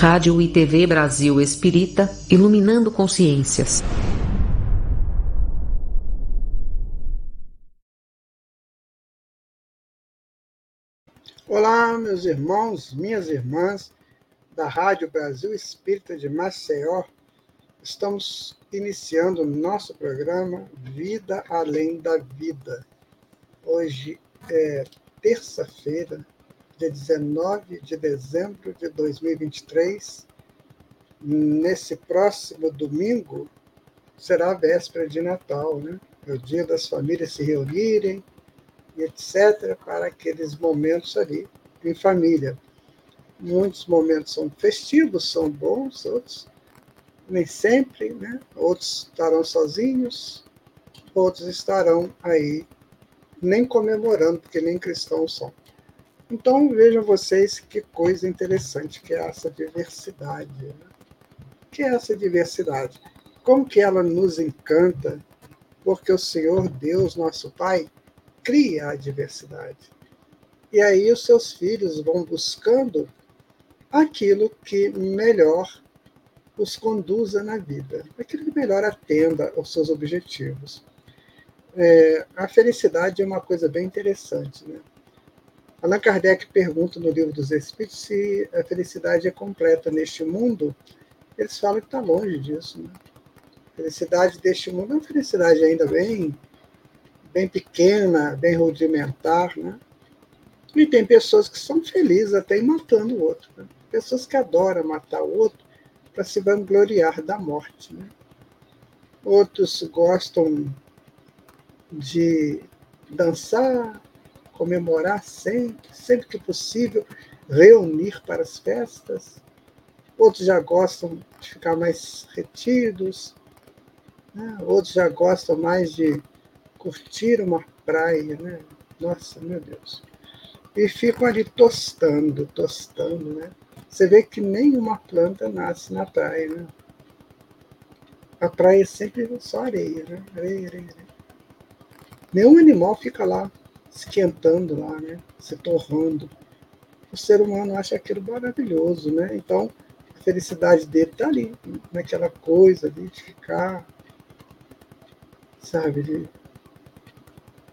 Rádio e TV Brasil Espírita, iluminando consciências. Olá, meus irmãos, minhas irmãs da Rádio Brasil Espírita de Maceió. Estamos iniciando nosso programa Vida Além da Vida. Hoje é terça-feira, dia 19 de dezembro de 2023. Nesse próximo domingo será a véspera de Natal, né? É o dia das famílias se reunirem etc., para aqueles momentos ali em família. Muitos momentos são festivos, são bons, outros nem sempre, né? Outros estarão sozinhos, outros estarão aí nem comemorando, porque nem cristãos são. Então vejam vocês que coisa interessante que é essa diversidade. Né? Que é essa diversidade? Como que ela nos encanta? Porque o Senhor Deus, nosso Pai, cria a diversidade. E aí os seus filhos vão buscando aquilo que melhor os conduza na vida, aquilo que melhor atenda aos seus objetivos. É, a felicidade é uma coisa bem interessante, né? Allan Kardec pergunta no Livro dos Espíritos se a felicidade é completa neste mundo. Eles falam que está longe disso. Né? A felicidade deste mundo é uma felicidade ainda bem, bem pequena, bem rudimentar. Né? E tem pessoas que são felizes até matando o outro. Né? Pessoas que adoram matar o outro para se vangloriar da morte. Né? Outros gostam de dançar, comemorar sempre, sempre que possível, reunir para as festas. Outros já gostam de ficar mais retidos, né? outros já gostam mais de curtir uma praia, né? Nossa, meu Deus. E ficam ali tostando, tostando, né? Você vê que nenhuma planta nasce na praia, né? A praia é sempre só areia, né? Areia, areia, areia. Nenhum animal fica lá esquentando lá, né? Se torrando. O ser humano acha aquilo maravilhoso, né? Então, a felicidade dele está ali, naquela coisa de ficar, sabe, de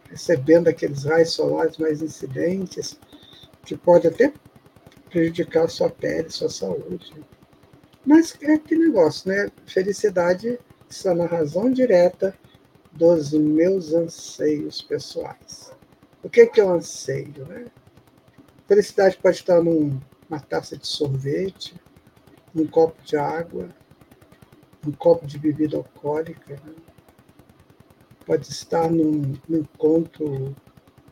recebendo aqueles raios solares mais incidentes, que pode até prejudicar a sua pele, sua saúde. Mas é aquele negócio, né? Felicidade está na razão direta dos meus anseios pessoais. O que é, que eu anseio? Né? Felicidade pode estar numa taça de sorvete, num copo de água, num copo de bebida alcoólica. Né? Pode estar num, num encontro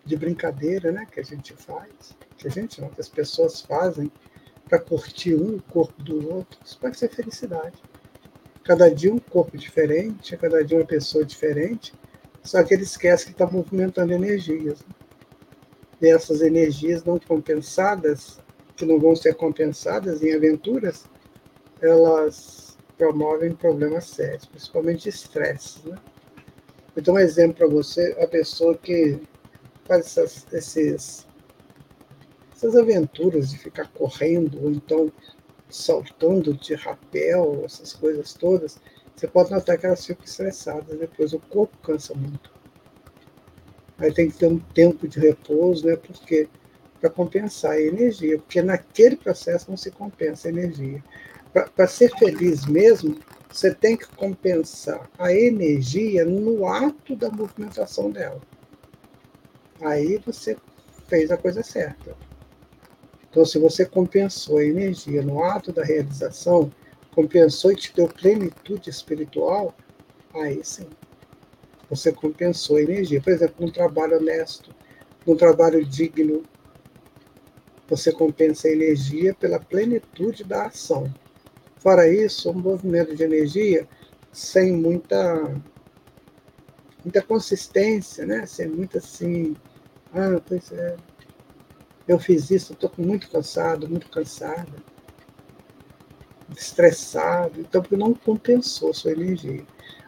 de brincadeira né, que a gente faz, que a gente não, que as pessoas fazem para curtir um corpo do outro. Isso pode ser felicidade. Cada dia um corpo diferente, cada dia uma pessoa diferente, só que ele esquece que está movimentando energias. Né? dessas energias não compensadas, que não vão ser compensadas em aventuras, elas promovem problemas sérios, principalmente estresse. Né? Um exemplo para você, a pessoa que faz essas, esses, essas aventuras de ficar correndo, ou então saltando de rapel, essas coisas todas, você pode notar que elas ficam estressadas, depois o corpo cansa muito. Aí tem que ter um tempo de repouso, né? Porque para compensar a energia, porque naquele processo não se compensa a energia. Para ser feliz mesmo, você tem que compensar a energia no ato da movimentação dela. Aí você fez a coisa certa. Então, se você compensou a energia no ato da realização, compensou e te deu plenitude espiritual, aí sim você compensou a energia. Por exemplo, num trabalho honesto, num trabalho digno, você compensa a energia pela plenitude da ação. Fora isso, um movimento de energia sem muita muita consistência, né? Sem muita assim, ah, pois é, eu fiz isso, estou muito cansado, muito cansada, estressado, então porque não compensou sua energia.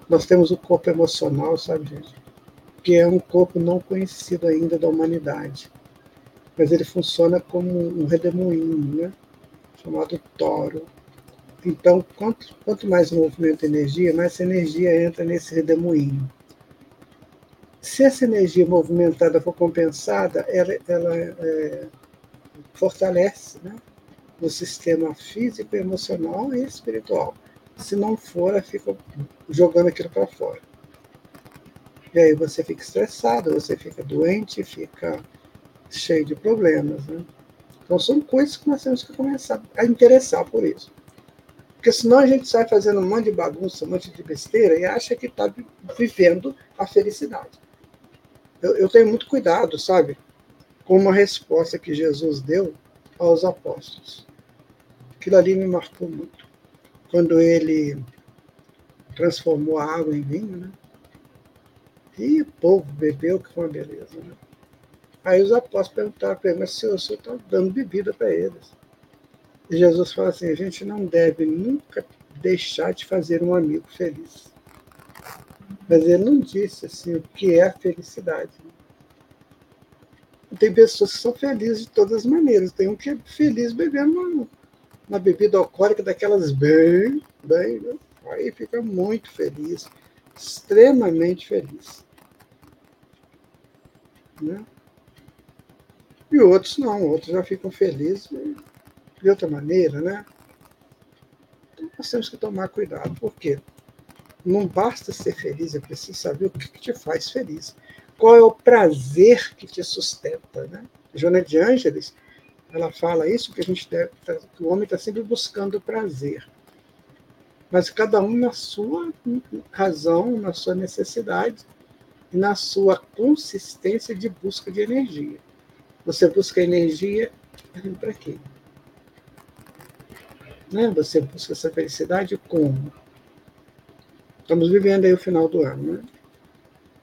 Nós temos o corpo emocional, sabe, gente? Que é um corpo não conhecido ainda da humanidade. Mas ele funciona como um redemoinho, né? chamado toro. Então, quanto, quanto mais movimento energia, mais energia entra nesse redemoinho. Se essa energia movimentada for compensada, ela, ela é, fortalece né, o sistema físico, emocional e espiritual. Se não for, fica jogando aquilo para fora. E aí você fica estressado, você fica doente, fica cheio de problemas. Né? Então são coisas que nós temos que começar a interessar por isso. Porque senão a gente sai fazendo um monte de bagunça, um monte de besteira e acha que está vivendo a felicidade. Eu, eu tenho muito cuidado, sabe? Com uma resposta que Jesus deu aos apóstolos. Aquilo ali me marcou muito. Quando ele transformou a água em vinho, né? E o povo bebeu, que foi uma beleza. Né? Aí os apóstolos perguntaram para ele, mas senhor, o senhor está dando bebida para eles. E Jesus fala assim, a gente não deve nunca deixar de fazer um amigo feliz. Mas ele não disse assim o que é a felicidade. Tem pessoas que são felizes de todas as maneiras. Tem um que é feliz bebendo uma, bebida alcoólica daquelas bem, bem, né? aí fica muito feliz, extremamente feliz. Né? E outros não, outros já ficam felizes de outra maneira, né? Então nós temos que tomar cuidado, por quê? Não basta ser feliz, é preciso saber o que, te faz feliz. Qual é o prazer que te sustenta, né? Joana de Ângeles, ela fala isso, que a gente deve, que o homem está sempre buscando prazer. Mas cada um na sua razão, na sua necessidade e na sua consistência de busca de energia. Você busca energia para quê? Né? Você busca essa felicidade como? Estamos vivendo aí o final do ano, né?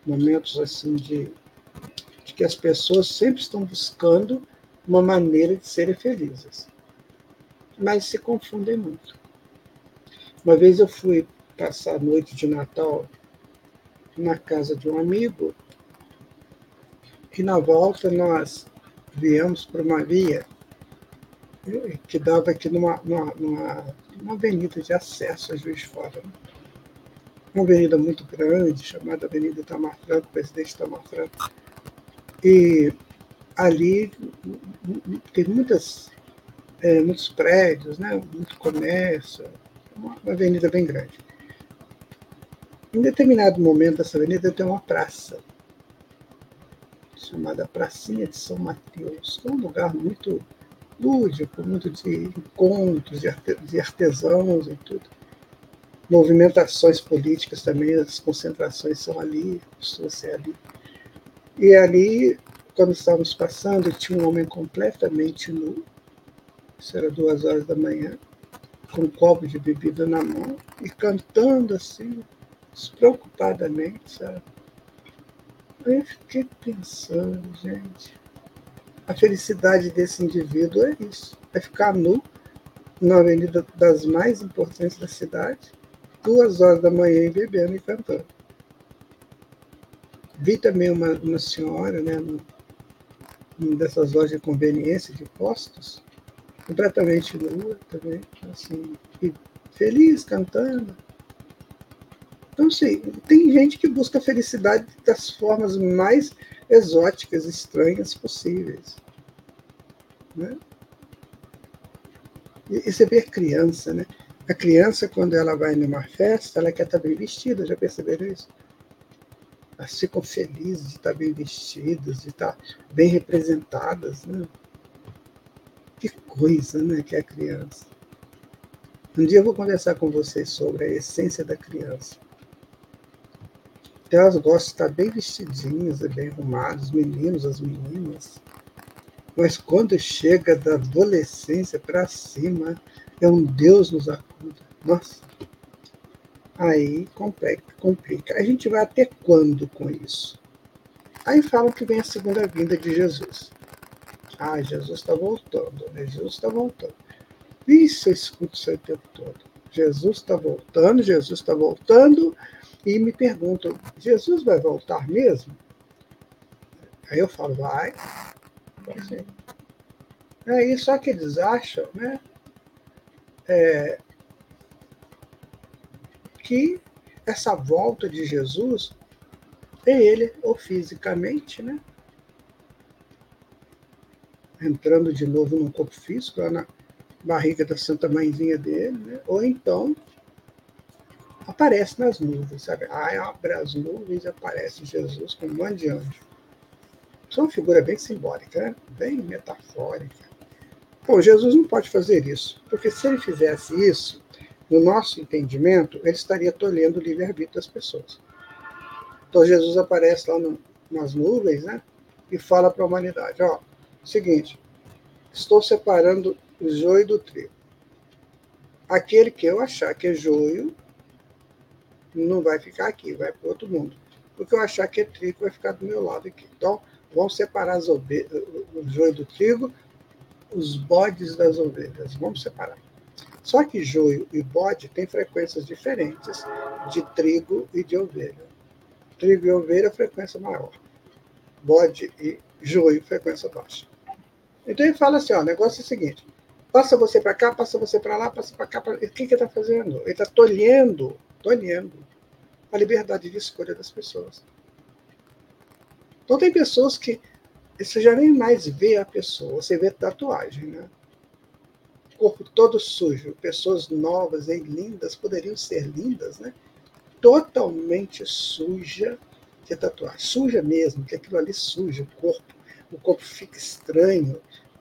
Momentos assim de, de que as pessoas sempre estão buscando uma maneira de serem felizes. Mas se confundem muito. Uma vez eu fui passar a noite de Natal na casa de um amigo e na volta nós viemos para uma via que dava aqui numa, numa, numa, numa avenida de acesso a Juiz Fora. Uma avenida muito grande, chamada Avenida Itamar Franco, Presidente Itamar Franco. E ali tem muitas, é, muitos prédios, né? muito comércio, uma, uma avenida bem grande. Em determinado momento dessa avenida tem uma praça, chamada Pracinha de São Mateus, que é um lugar muito lúdico, muito de encontros, de artesãos e tudo. Movimentações políticas também, as concentrações são ali, pessoas ser ali. E ali, quando estávamos passando, tinha um homem completamente nu, isso era duas horas da manhã, com um copo de bebida na mão e cantando assim, despreocupadamente, sabe? Aí eu fiquei pensando, gente, a felicidade desse indivíduo é isso: é ficar nu na avenida das mais importantes da cidade, duas horas da manhã, bebendo e cantando. Vi também uma, uma senhora, né, dessas lojas de conveniência de postos, completamente nua também, assim, feliz, cantando. Então, assim, tem gente que busca a felicidade das formas mais exóticas, estranhas possíveis. Né? E, e você vê a criança, né? A criança, quando ela vai numa festa, ela quer estar bem vestida, já perceberam isso? Elas ficam felizes de estar bem vestidas, de estar bem representadas, né? Que coisa, né, que é a criança. Um dia eu vou conversar com vocês sobre a essência da criança. Elas gostam de estar bem vestidinhas bem arrumadas, os meninos, as meninas. Mas quando chega da adolescência para cima, é um Deus nos acuda. Nossa, aí complica. A gente vai até quando com isso? Aí falam que vem a segunda vinda de Jesus. Ah, Jesus está voltando, né? Jesus está voltando. Isso eu escuto isso o tempo todo. Jesus está voltando, Jesus está voltando, e me perguntam: Jesus vai voltar mesmo? Aí eu falo: vai. Assim. Aí só que eles acham, né? é, que essa volta de Jesus é ele, ou fisicamente, né? Entrando de novo num corpo físico, lá na barriga da Santa Mãezinha dele, né? ou então aparece nas nuvens, sabe? Aí abre as nuvens e aparece Jesus com um monte de anjo. Isso é uma figura bem simbólica, né? bem metafórica. Bom, Jesus não pode fazer isso, porque se ele fizesse isso, no nosso entendimento, ele estaria tolhendo o livre-arbítrio das pessoas. Então Jesus aparece lá no, nas nuvens, né? E fala para a humanidade: ó, seguinte, estou separando o joio do trigo. Aquele que eu achar que é joio, não vai ficar aqui, vai para outro mundo. O que eu achar que é trigo vai ficar do meu lado aqui. Então, vamos separar as o joio do trigo, os bodes das ovelhas. Vamos separar. Só que joio e bode têm frequências diferentes de trigo e de ovelha. Trigo e ovelha, frequência maior. Bode e joio, frequência baixa. Então ele fala assim: ó, o negócio é o seguinte: passa você para cá, passa você para lá, passa para cá. Pra... O que, que ele está fazendo? Ele está tolhendo, tolhendo a liberdade de escolha das pessoas. Então tem pessoas que você já nem mais vê a pessoa, você vê tatuagem, né? Corpo todo sujo, pessoas novas e lindas, poderiam ser lindas, né? Totalmente suja de tatuagem. Suja mesmo, que aquilo ali suja o corpo. O corpo fica estranho,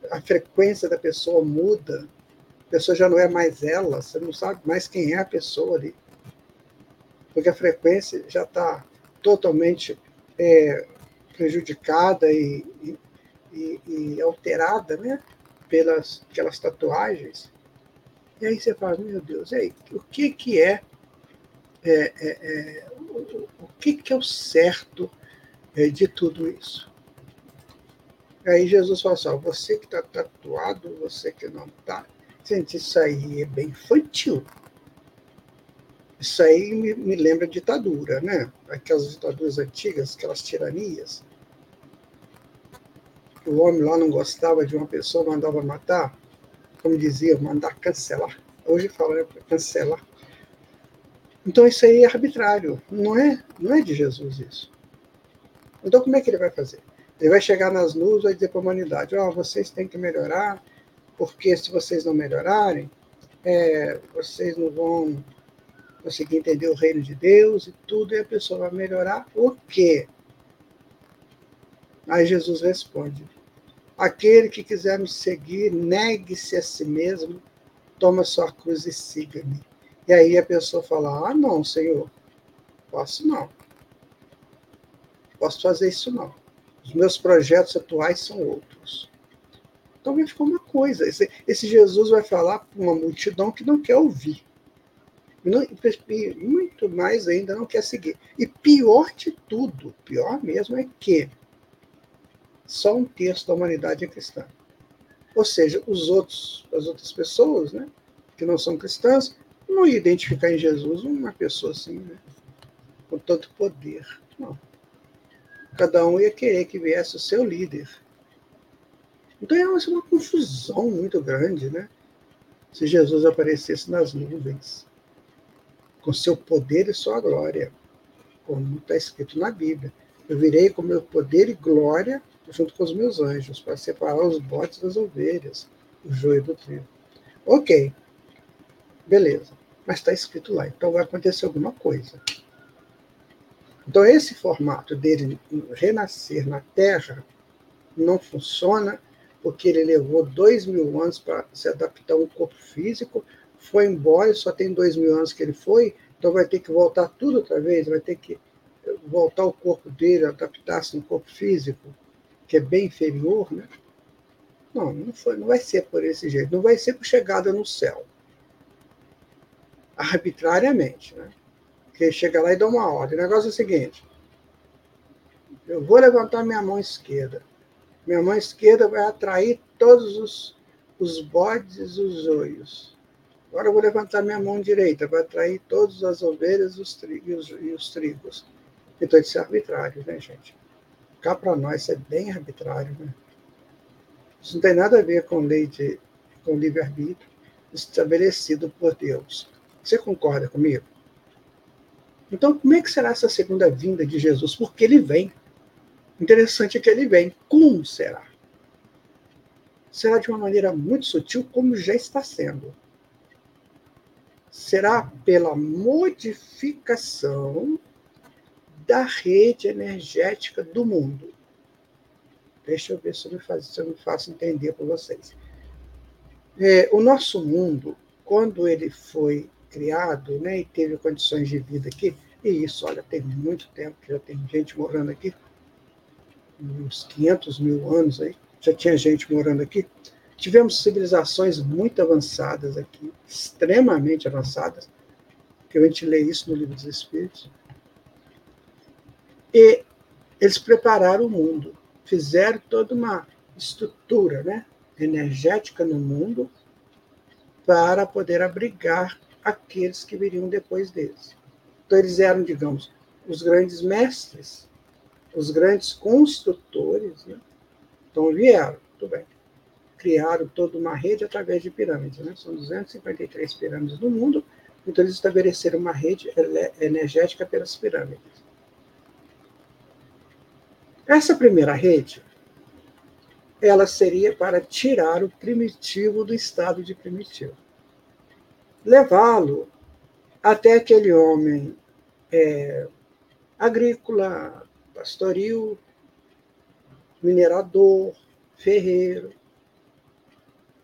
a frequência da pessoa muda, a pessoa já não é mais ela, você não sabe mais quem é a pessoa ali. Porque a frequência já está totalmente é, prejudicada e, e, e alterada, né? Pelas aquelas tatuagens. E aí você fala, meu Deus, aí, o que que é, é, é, é o, o, que que é o certo é, de tudo isso? Aí Jesus fala assim, você que está tatuado, você que não está, gente, isso aí é bem infantil. Isso aí me, me lembra ditadura, né? Aquelas ditaduras antigas, aquelas tiranias o homem lá não gostava de uma pessoa, mandava matar, como dizia, mandar cancelar. Hoje fala né, cancelar. Então isso aí é arbitrário, não é, não é de Jesus isso. Então como é que ele vai fazer? Ele vai chegar nas nuvens e vai dizer para a humanidade, ó, oh, vocês têm que melhorar, porque se vocês não melhorarem, é, vocês não vão conseguir entender o reino de Deus e tudo, e a pessoa vai melhorar o quê? Aí Jesus responde: Aquele que quiser me seguir, negue-se a si mesmo, toma sua cruz e siga-me. E aí a pessoa fala: Ah, não, Senhor, posso não. Posso fazer isso não. Os meus projetos atuais são outros. Então vai ficar uma coisa. Esse, esse Jesus vai falar para uma multidão que não quer ouvir. Muito mais ainda não quer seguir. E pior de tudo, pior mesmo é que só um terço da humanidade é cristã. Ou seja, os outros, as outras pessoas, né, que não são cristãs, não iam identificar em Jesus uma pessoa assim, né, com tanto poder. Não. Cada um ia querer que viesse o seu líder. Então é uma confusão muito grande, né? Se Jesus aparecesse nas nuvens, com seu poder e sua glória, como está escrito na Bíblia. Eu virei com meu poder e glória junto com os meus anjos, para separar os botes das ovelhas, o joio do trigo. Ok, beleza. Mas está escrito lá, então vai acontecer alguma coisa. Então, esse formato dele renascer na Terra não funciona, porque ele levou dois mil anos para se adaptar a um corpo físico, foi embora, só tem dois mil anos que ele foi, então vai ter que voltar tudo outra vez, vai ter que voltar o corpo dele, adaptar-se no corpo físico que é bem inferior, né? Não, não, foi, não vai ser por esse jeito. Não vai ser por chegada no céu. Arbitrariamente, né? Porque chega lá e dá uma ordem. O negócio é o seguinte: eu vou levantar minha mão esquerda. Minha mão esquerda vai atrair todos os, os bodes e os olhos. Agora eu vou levantar minha mão direita, vai atrair todas as ovelhas os e, os, e os trigos. Então, isso é arbitrário, né, gente? Cá para nós é bem arbitrário. Né? Isso não tem nada a ver com lei de com livre-arbítrio, estabelecido por Deus. Você concorda comigo? Então, como é que será essa segunda vinda de Jesus? Porque ele vem. Interessante é que ele vem. Como será? Será de uma maneira muito sutil, como já está sendo. Será pela modificação da rede energética do mundo. Deixa eu ver se eu me faço, se eu me faço entender para vocês. É, o nosso mundo, quando ele foi criado né, e teve condições de vida aqui, e isso, olha, tem muito tempo que já tem gente morando aqui, uns 500 mil anos aí, já tinha gente morando aqui. Tivemos civilizações muito avançadas aqui, extremamente avançadas, que a gente lê isso no Livro dos Espíritos. E eles prepararam o mundo, fizeram toda uma estrutura né, energética no mundo para poder abrigar aqueles que viriam depois deles. Então, eles eram, digamos, os grandes mestres, os grandes construtores. Né? Então, vieram, tudo bem. Criaram toda uma rede através de pirâmides. Né? São 253 pirâmides no mundo, então eles estabeleceram uma rede energética pelas pirâmides. Essa primeira rede, ela seria para tirar o primitivo do estado de primitivo. Levá-lo até aquele homem é, agrícola, pastoril, minerador, ferreiro.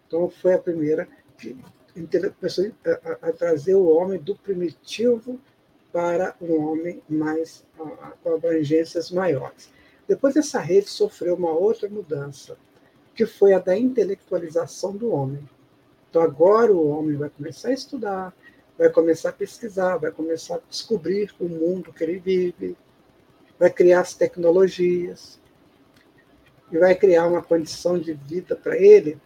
Então, foi a primeira que começou a, a, trazer o homem do primitivo para um homem mais com abrangências maiores. Depois, essa rede sofreu uma outra mudança, que foi a da intelectualização do homem. Então, agora o homem vai começar a estudar, vai começar a pesquisar, vai começar a descobrir o mundo que ele vive, vai criar as tecnologias e vai criar uma condição de vida para ele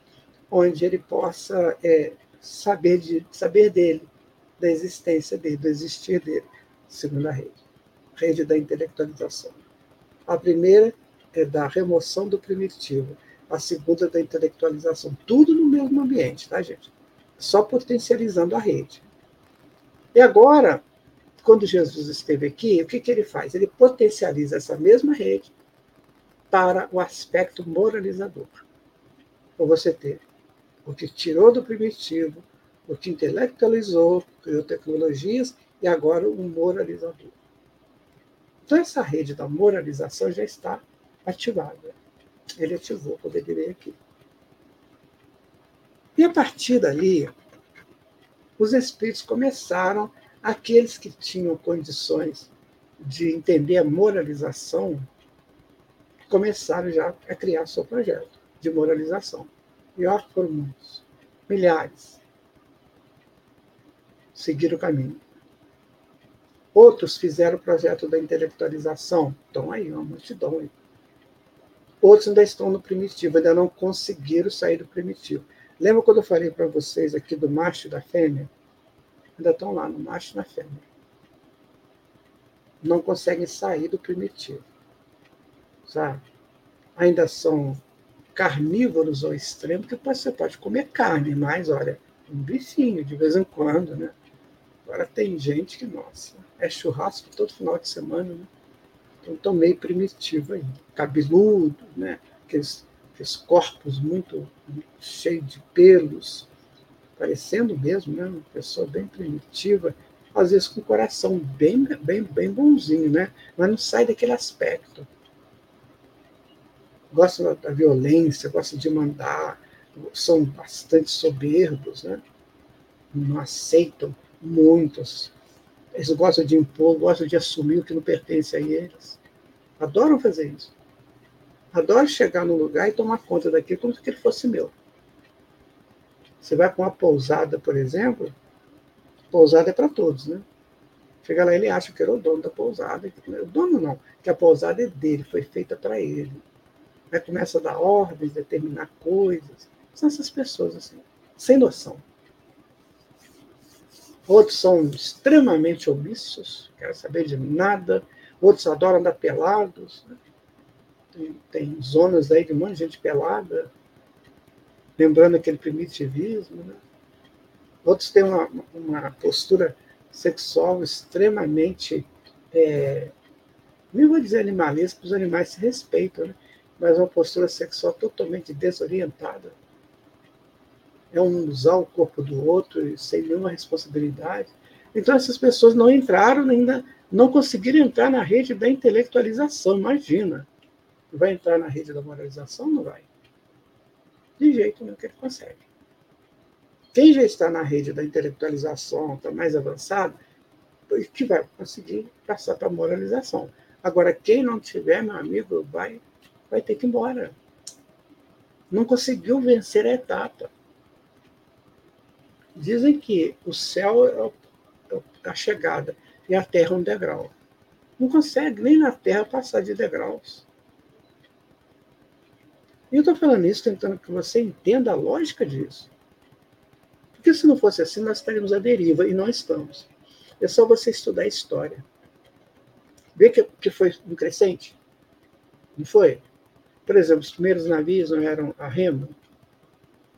onde ele possa é, saber, de, saber dele, da existência dele, do existir dele, segundo a rede, rede da intelectualização. A primeira é da remoção do primitivo, a segunda da intelectualização, tudo no mesmo ambiente, tá, gente? Só potencializando a rede. E agora, quando Jesus esteve aqui, o que, que ele faz? Ele potencializa essa mesma rede para o aspecto moralizador. Então você ter o que tirou do primitivo, o que intelectualizou, criou tecnologias e agora o moralizador. Então essa rede da moralização já está ativada. Ele ativou ele veio aqui. E a partir dali, os espíritos começaram, aqueles que tinham condições de entender a moralização, começaram já a criar seu projeto de moralização. E ó, foram muitos, milhares. Seguiram o caminho. Outros fizeram o projeto da intelectualização. Estão aí, uma multidão aí. Outros ainda estão no primitivo, ainda não conseguiram sair do primitivo. Lembra quando eu falei para vocês aqui do macho e da fêmea? Ainda estão lá, no macho e na fêmea. Não conseguem sair do primitivo. Sabe? Ainda são carnívoros ao extremo, que você pode comer carne, mas, olha, um bifinho de vez em quando, né? Agora tem gente que, nossa, é churrasco todo final de semana, né? Então estão meio primitivo aí. Cabeludo, né? Aqueles aqueles corpos muito, muito cheios de pelos, parecendo mesmo, né? Uma pessoa bem primitiva, às vezes com o coração bem, bem, bem bonzinho, né? Mas não sai daquele aspecto. Gosta da violência, gosta de mandar, são bastante soberbos, né? Não aceitam muitos. Eles gostam de impor, gostam de assumir o que não pertence a eles. Adoram fazer isso. Adoro chegar no lugar e tomar conta daquilo como se aquilo fosse meu. Você vai para uma pousada, por exemplo, pousada é para todos, né? Chega lá, ele acha que era o dono da pousada. O dono não, que a pousada é dele, foi feita para ele. Aí começa a dar ordens, determinar coisas. São essas pessoas assim, sem noção. Outros são extremamente omissos, querem saber de nada. Outros adoram andar pelados. Né? Tem, tem zonas aí de um monte de gente pelada, lembrando aquele primitivismo. Né? Outros têm uma, uma postura sexual extremamente, é, nem vou dizer animalista, porque os animais se respeitam, né? mas uma postura sexual totalmente desorientada. É um usar o corpo do outro sem nenhuma responsabilidade. Então, essas pessoas não entraram ainda, não conseguiram entrar na rede da intelectualização, imagina. Vai entrar na rede da moralização? Não vai. De jeito nenhum que ele consegue. Quem já está na rede da intelectualização, está mais avançado, que vai conseguir passar para a moralização. Agora, quem não tiver, meu amigo, vai, vai ter que ir embora. Não conseguiu vencer a etapa. Dizem que o céu é, é a chegada e a terra é um degrau. Não consegue nem na terra passar de degraus. E eu estou falando isso tentando que você entenda a lógica disso. Porque se não fosse assim, nós estaríamos à deriva, e não estamos. É só você estudar a história. Ver que, que foi um crescente? Não foi? Por exemplo, os primeiros navios não eram a remo?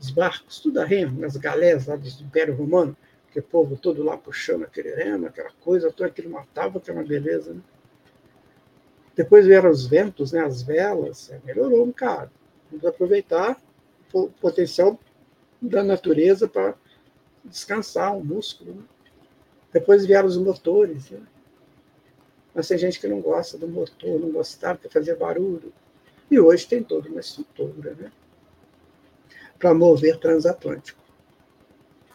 Os barcos, tudo a remo, as galés lá do Império Romano, que o povo todo lá puxando aquele remo, aquela coisa, tudo aquilo matava, que é uma beleza, né? Depois vieram os ventos, né, as velas, melhorou um cara. Vamos aproveitar o potencial da natureza para descansar o músculo. Né? Depois vieram os motores. Né? Mas tem gente que não gosta do motor, não gostava de fazer barulho. E hoje tem toda uma estrutura né? Para mover transatlântico.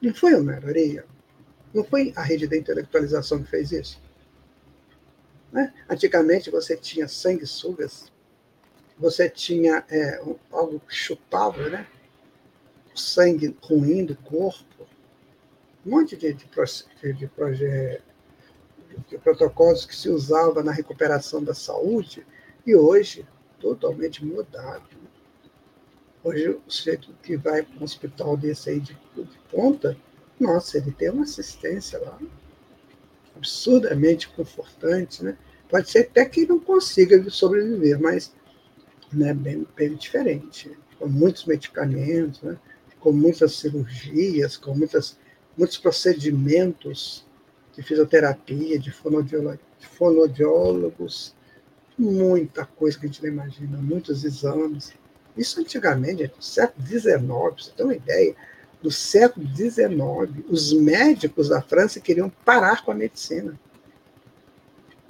Não foi o Areia? Não foi a rede da intelectualização que fez isso? Né? Antigamente você tinha sanguessugas você tinha é, algo que chupava, né? O sangue ruim do corpo, um monte de, de, de, de, de protocolos que se usava na recuperação da saúde, e hoje totalmente mudado. Hoje, o sujeito que vai para um hospital desse aí de, de ponta, nossa, ele tem uma assistência lá absurdamente confortante, né? Pode ser até que não consiga sobreviver, mas né, bem, bem diferente, com muitos medicamentos, né, com muitas cirurgias, com muitas, muitos procedimentos de fisioterapia, de, de fonoaudiólogos, muita coisa que a gente não imagina, muitos exames. Isso antigamente, no século XIX, você tem uma ideia, no século XIX, os médicos da França queriam parar com a medicina.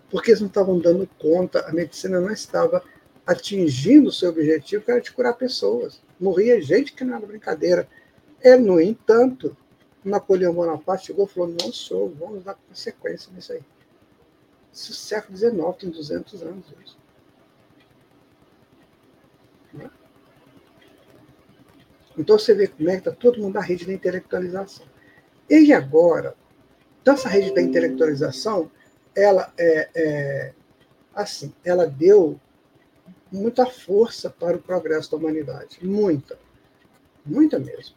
Porque eles não estavam dando conta, a medicina não estava atingindo o seu objetivo, que era de curar pessoas. Morria gente que não era brincadeira. É, no entanto, Napoleão Bonaparte chegou e falou: não sou, vamos dar consequência nisso aí. Isso é século XIX, tem 200 anos isso. Então você vê como é que está todo mundo na rede da intelectualização. E agora, então essa rede da intelectualização, ela é, é assim, ela deu muita força para o progresso da humanidade. Muita. Muita mesmo.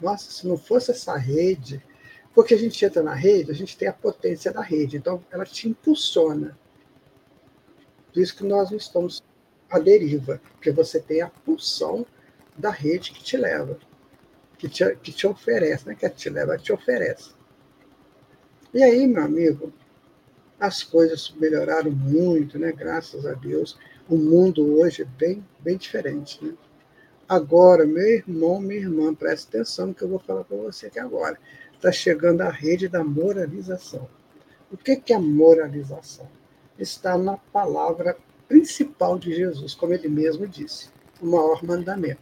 Nossa, se não fosse essa rede. Porque a gente entra na rede, a gente tem a potência da rede. Então, ela te impulsiona. Por isso que nós não estamos à deriva. Porque você tem a pulsão da rede que te leva. Que te, que te oferece. Não é que te leva, te oferece. E aí, meu amigo, as coisas melhoraram muito, né? Graças a Deus o mundo hoje é bem, bem diferente. Né? Agora, meu irmão, minha irmã, preste atenção no que eu vou falar para você aqui agora. Está chegando a rede da moralização. O que, que é moralização? Está na palavra principal de Jesus, como ele mesmo disse, o maior mandamento.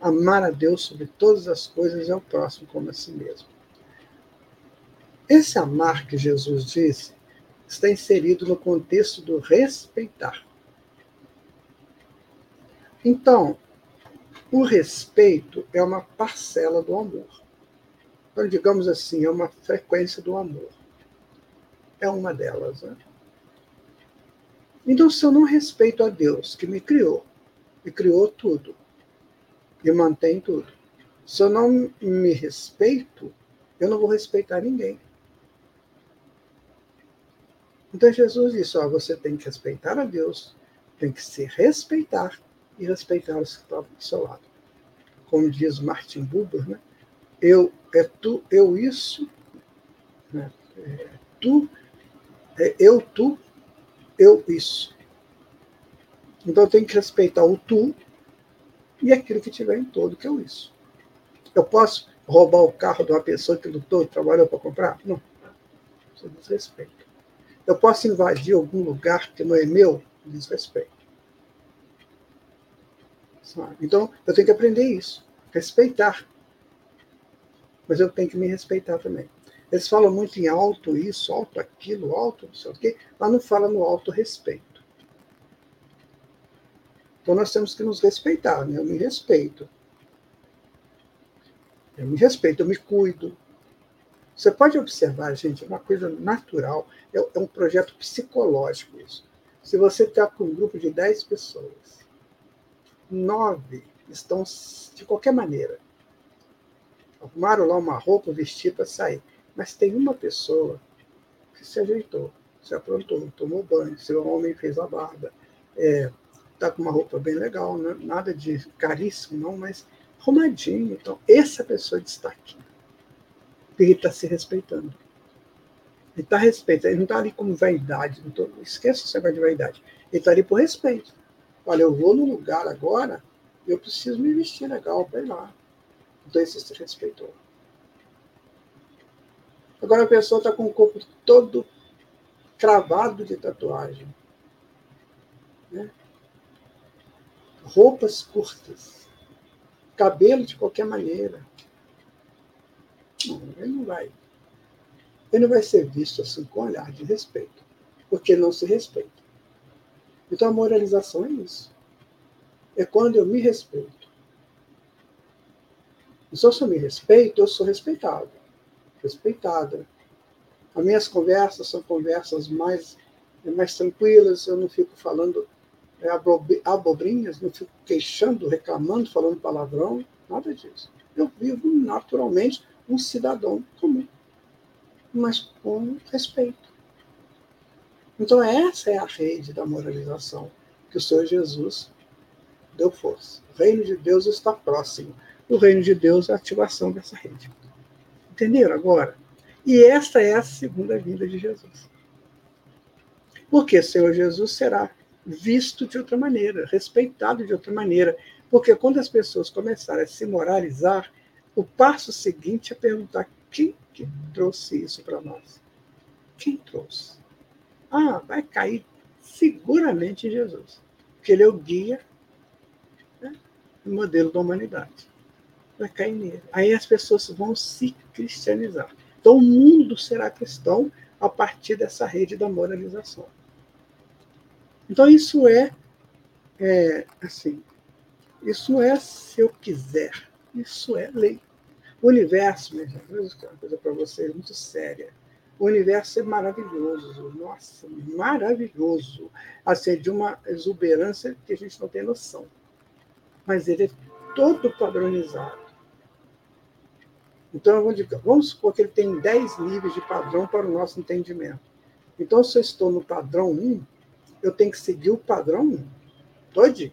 Amar a Deus sobre todas as coisas e ao próximo como a si mesmo. Esse amar que Jesus disse está inserido no contexto do respeitar. Então, o respeito é uma parcela do amor. Então, digamos assim, é uma frequência do amor. É uma delas. Né? Então, se eu não respeito a Deus, que me criou, e criou tudo, e mantém tudo, se eu não me respeito, eu não vou respeitar ninguém. Então Jesus disse: ó, você tem que respeitar a Deus, tem que se respeitar e respeitar os que estão do seu lado. Como diz Martin Buber, né? eu é tu, eu isso, né? é, tu, é eu tu, eu isso. Então tenho que respeitar o tu e aquilo que tiver em todo, que é isso. Eu posso roubar o carro de uma pessoa que lutou, trabalhou para comprar? Não. Isso é desrespeito. Eu posso invadir algum lugar que não é meu? Desrespeito. Então, eu tenho que aprender isso. Respeitar. Mas eu tenho que me respeitar também. Eles falam muito em alto isso, alto aquilo, alto não sei o quê, mas não falam no alto respeito. Então nós temos que nos respeitar, né? Eu me respeito. Eu me respeito, eu me cuido. Você pode observar, gente, uma coisa natural, é, é um projeto psicológico isso. Se você está com um grupo de 10 pessoas, nove estão de qualquer maneira. Arrumaram lá uma roupa, vestir para sair. Mas tem uma pessoa que se ajeitou, se aprontou, tomou banho, seu homem fez a barba, é, tá com uma roupa bem legal, né? nada de caríssimo, não, mas arrumadinho. Então, essa pessoa destaque. Ele está se respeitando. Ele está respeitando, ele não está ali como vaidade. Não tô, esqueça esse negócio de vaidade. Ele está ali por respeito. Olha, eu vou no lugar agora, eu preciso me vestir legal para ir lá. Então, esse se respeitou. Agora a pessoa está com o corpo todo cravado de tatuagem. Né? Roupas curtas, cabelo de qualquer maneira. Não, ele não vai. Ele não vai ser visto assim com olhar de respeito, porque não se respeita. Então a moralização é isso. É quando eu me respeito. E se eu me respeito, eu sou respeitado, respeitada. As minhas conversas são conversas mais, mais tranquilas, eu não fico falando é, abobrinhas, não fico queixando, reclamando, falando palavrão, nada disso. Eu vivo naturalmente um cidadão comum, mas com respeito. Então, essa é a rede da moralização que o Senhor Jesus deu força. O reino de Deus está próximo. O reino de Deus é a ativação dessa rede. Entenderam agora? E esta é a segunda vinda de Jesus. Porque o Senhor Jesus será visto de outra maneira, respeitado de outra maneira. Porque quando as pessoas começarem a se moralizar, o passo seguinte é perguntar quem que trouxe isso para nós? Quem trouxe? Ah, vai cair seguramente em Jesus, porque ele é o guia, né, modelo da humanidade. Vai cair nele. Aí as pessoas vão se cristianizar. Então o mundo será cristão a partir dessa rede da moralização. Então, isso é, é assim, isso não é se eu quiser, isso é lei. O universo, minha gente, vou dizer uma coisa para vocês muito séria. O universo é maravilhoso, nossa, maravilhoso. Assim, de uma exuberância que a gente não tem noção. Mas ele é todo padronizado. Então, vamos supor que ele tem 10 níveis de padrão para o nosso entendimento. Então, se eu estou no padrão 1, eu tenho que seguir o padrão todinho.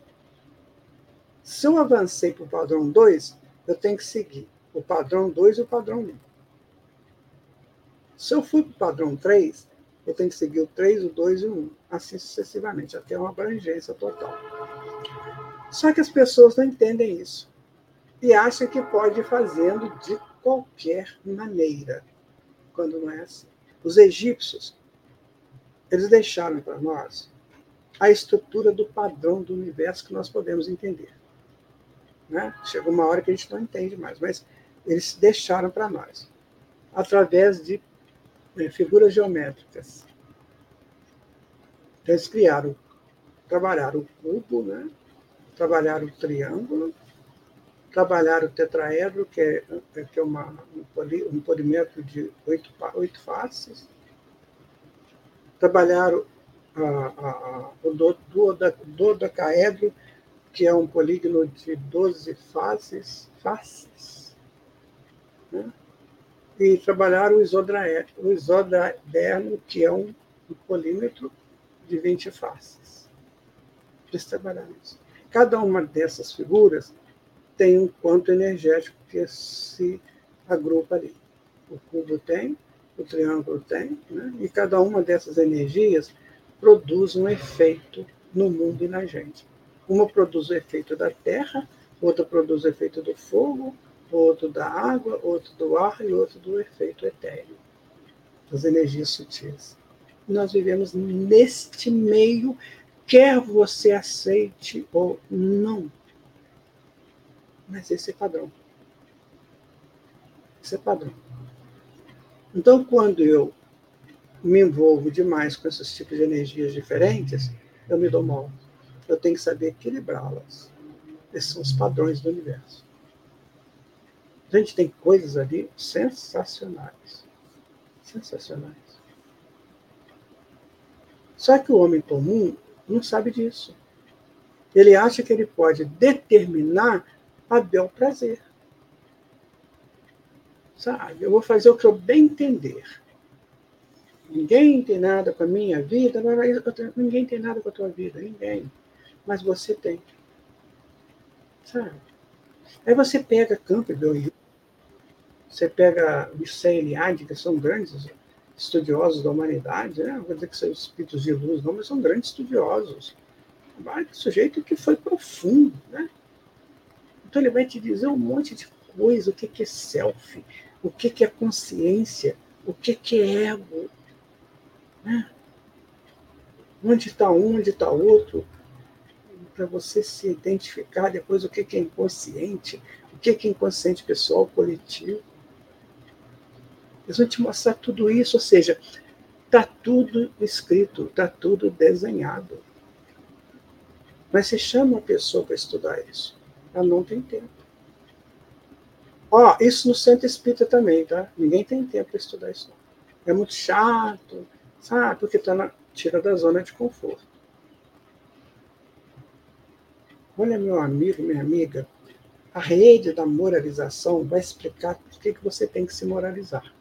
Se eu avancei para o padrão 2, eu tenho que seguir o padrão 2 e o padrão 1. Se eu fui para o padrão 3, eu tenho que seguir o 3, o 2 e o 1, assim sucessivamente, até uma abrangência total. Só que as pessoas não entendem isso e acham que pode ir fazendo de qualquer maneira, quando não é assim. Os egípcios, eles deixaram para nós a estrutura do padrão do universo que nós podemos entender. Né? Chegou uma hora que a gente não entende mais, mas eles deixaram para nós, através de né, figuras geométricas. Então, eles criaram, trabalharam o cubo, né? trabalharam o triângulo, trabalharam o tetraedro, que é, que é uma, um, poli, um polimento de oito, oito faces, trabalharam a, a, o dodecaedro, que é um polígono de 12 faces, faces né? e trabalhar o isodraderno, o que é um, um polímetro de 20 faces. Eles trabalharam isso. Cada uma dessas figuras tem um quanto energético que se agrupa ali. O cubo tem, o triângulo tem, né? e cada uma dessas energias produz um efeito no mundo e na gente. Uma produz o efeito da terra, outra produz o efeito do fogo, outro da água, outro do ar e outro do efeito etéreo, das energias sutis. Nós vivemos neste meio, quer você aceite ou não. Mas esse é padrão. Esse é padrão. Então, quando eu me envolvo demais com esses tipos de energias diferentes, eu me dou mal. Eu tenho que saber equilibrá-las. Esses são os padrões do universo. A gente tem coisas ali sensacionais. Sensacionais. Só que o homem comum não sabe disso. Ele acha que ele pode determinar a bel prazer. Sabe? Eu vou fazer o que eu bem entender. Ninguém tem nada com a minha vida, ninguém tem nada com a tua vida, ninguém. Mas você tem. Sabe? Aí você pega Campbell, você pega Mircea Eliade, que são grandes estudiosos da humanidade, né? não vou dizer que são espíritos de luz, não, mas são grandes estudiosos. Um sujeito que foi profundo, né? Então ele vai te dizer um monte de coisa, o que é self, o que é consciência, o que é ego, Onde está um, onde está outro, para você se identificar depois o que é inconsciente, o que é inconsciente pessoal, coletivo. Eles vão te mostrar tudo isso, ou seja, está tudo escrito, está tudo desenhado. Mas você chama a pessoa para estudar isso. Ela não tem tempo. Ó, isso no centro espírita também, tá? Ninguém tem tempo para estudar isso. É muito chato, sabe? Porque tá na, tira da zona de conforto. Olha, meu amigo, minha amiga, a rede da moralização vai explicar por que, que você tem que se moralizar.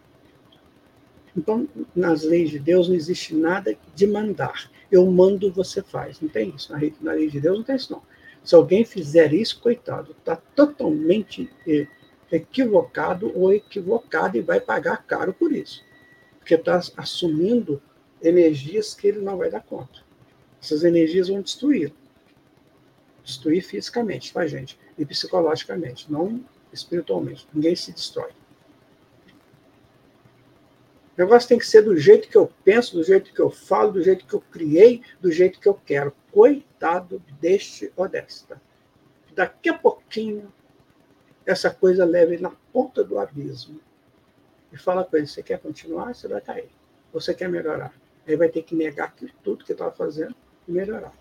Então, nas leis de Deus não existe nada de mandar. Eu mando, você faz. Não tem isso. Na lei, na lei de Deus não tem isso, não. Se alguém fizer isso, coitado, está totalmente eh, equivocado ou equivocado e vai pagar caro por isso. Porque está assumindo energias que ele não vai dar conta. Essas energias vão destruí-lo. Destruir fisicamente, tá, gente? E psicologicamente, não espiritualmente. Ninguém se destrói. O negócio tem que ser do jeito que eu penso, do jeito que eu falo, do jeito que eu criei, do jeito que eu quero. Coitado deste ou desta. Daqui a pouquinho, essa coisa leva ele na ponta do abismo. E fala com ele: você quer continuar? Você vai cair. Você quer melhorar? Aí vai ter que negar tudo que estava fazendo e melhorar.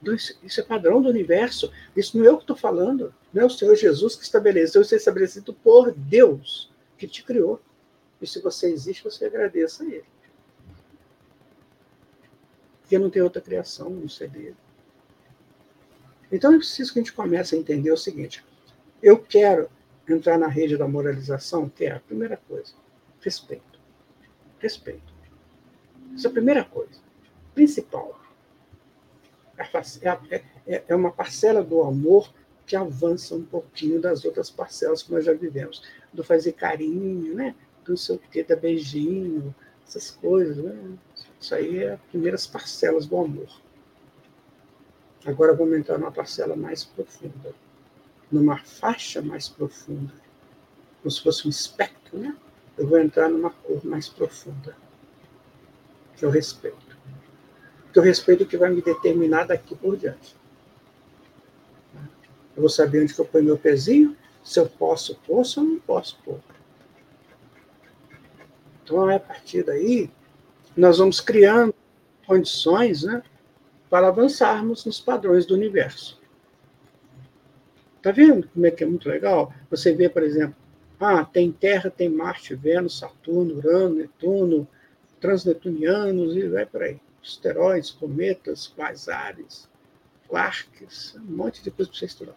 Então, isso é padrão do universo. Isso não é eu que estou falando. Não é o Senhor Jesus que estabeleceu. Isso é estabelecido por Deus, que te criou. E se você existe, você agradeça a ele. Porque não tem outra criação no ser dele. Então é preciso que a gente comece a entender o seguinte: eu quero entrar na rede da moralização, que é a primeira coisa, respeito. Respeito. Essa é a primeira coisa, principal. É, é, é, é uma parcela do amor que avança um pouquinho das outras parcelas que nós já vivemos. Do fazer carinho, né? do sei o quê, da beijinho, essas coisas. Né? Isso aí é as primeiras parcelas do amor. Agora vamos entrar numa parcela mais profunda, numa faixa mais profunda, como se fosse um espectro, né? Eu vou entrar numa cor mais profunda, que eu respeito. Que eu respeito que vai me determinar daqui por diante. Eu vou saber onde que eu ponho meu pezinho, se eu posso pôr, se eu não posso pôr. Então, a partir daí, nós vamos criando condições né, para avançarmos nos padrões do universo. Tá vendo como é que é muito legal? Você vê, por exemplo, ah, tem Terra, tem Marte, Vênus, Saturno, Urano, Netuno, transneptunianos e vai por aí. Asteroides, cometas, quasares, quarks, um monte de coisa para você estudar.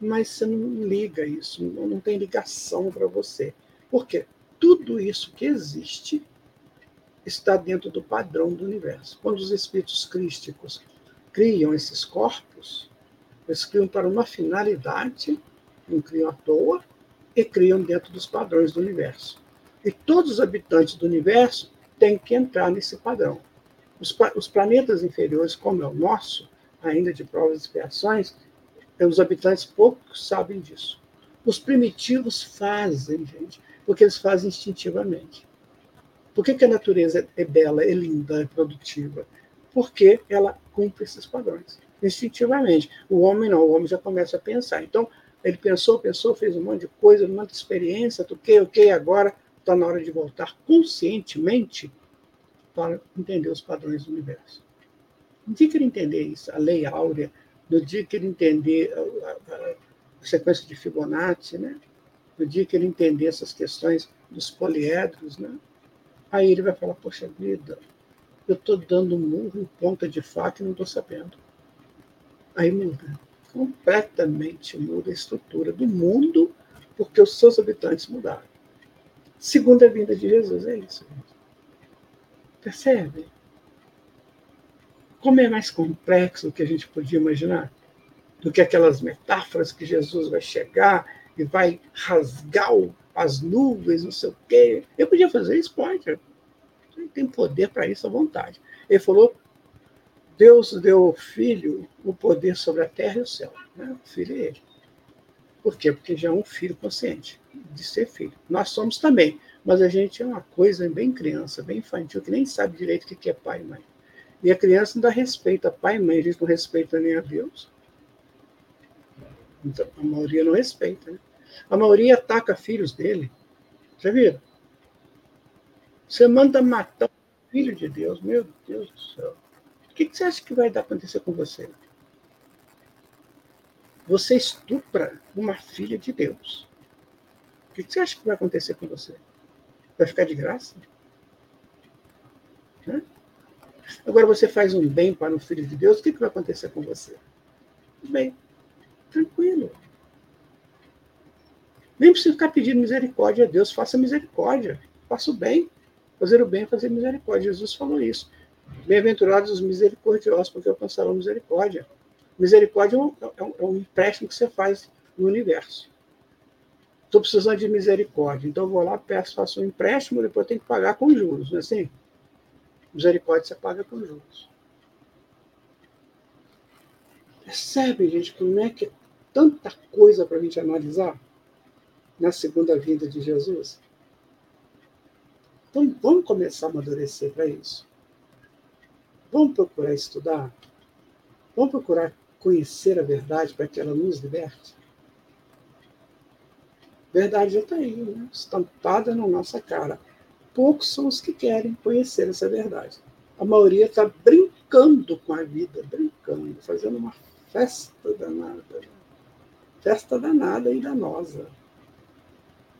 Mas você não liga isso, não tem ligação para você. Por quê? tudo isso que existe está dentro do padrão do universo. Quando os espíritos crísticos criam esses corpos, eles criam para uma finalidade, não criam à toa, e criam dentro dos padrões do universo. E todos os habitantes do universo têm que entrar nesse padrão. Os, os planetas inferiores, como é o nosso, ainda de provas e expiações, os habitantes poucos sabem disso. Os primitivos fazem, gente, porque eles fazem instintivamente. Por que, que a natureza é bela, é linda, é produtiva? Porque ela cumpre esses padrões, instintivamente. O homem não, o homem já começa a pensar. Então, ele pensou, pensou, fez um monte de coisa, um monte de experiência, toquei, ok, agora está na hora de voltar conscientemente para entender os padrões do universo. No dia que ele entender isso, a lei áurea, no dia que ele entender a, a, a sequência de Fibonacci, né? no dia que ele entender essas questões dos poliedros, né? aí ele vai falar, poxa vida, eu estou dando murro em ponta de faca e não estou sabendo. Aí muda. Completamente muda a estrutura do mundo, porque os seus habitantes mudaram. Segunda vinda de Jesus, é isso. Percebe? Como é mais complexo do que a gente podia imaginar? Do que aquelas metáforas que Jesus vai chegar e vai rasgar as nuvens, não sei o quê. Eu podia fazer isso? Pode. Ele tem poder para isso à vontade. Ele falou: Deus deu ao filho o poder sobre a terra e o céu. Né? O filho é ele. Por quê? Porque já é um filho consciente de ser filho. Nós somos também, mas a gente é uma coisa bem criança, bem infantil, que nem sabe direito o que é pai e mãe. E a criança não dá respeito a pai e mãe, a gente não respeita nem a Deus. Então, a maioria não respeita. Né? A maioria ataca filhos dele. Já viram? Você manda matar o filho de Deus, meu Deus do céu. O que você acha que vai acontecer com você? Você estupra uma filha de Deus. O que você acha que vai acontecer com você? Vai ficar de graça? Né? Agora você faz um bem para um filho de Deus, o que vai acontecer com você? Bem, tranquilo. Nem precisa ficar pedindo misericórdia a Deus, faça misericórdia, faça o bem. Fazer o bem é fazer misericórdia. Jesus falou isso. Bem-aventurados os misericordiosos, porque alcançarão misericórdia. Misericórdia é um, é, um, é um, empréstimo que você faz no universo. Estou precisando de misericórdia, então vou lá, peço, faço um empréstimo, depois tenho que pagar com juros, não é assim? Misericórdia você paga com juros. Percebe, gente, como é que é tanta coisa para a gente analisar na segunda vinda de Jesus? Então, vamos começar a amadurecer para isso. Vamos procurar estudar. Vamos procurar conhecer a verdade para que ela nos liberte? Verdade já está aí, né? estampada na nossa cara. Poucos são os que querem conhecer essa verdade. A maioria está brincando com a vida, brincando, fazendo uma festa danada. Festa danada e danosa.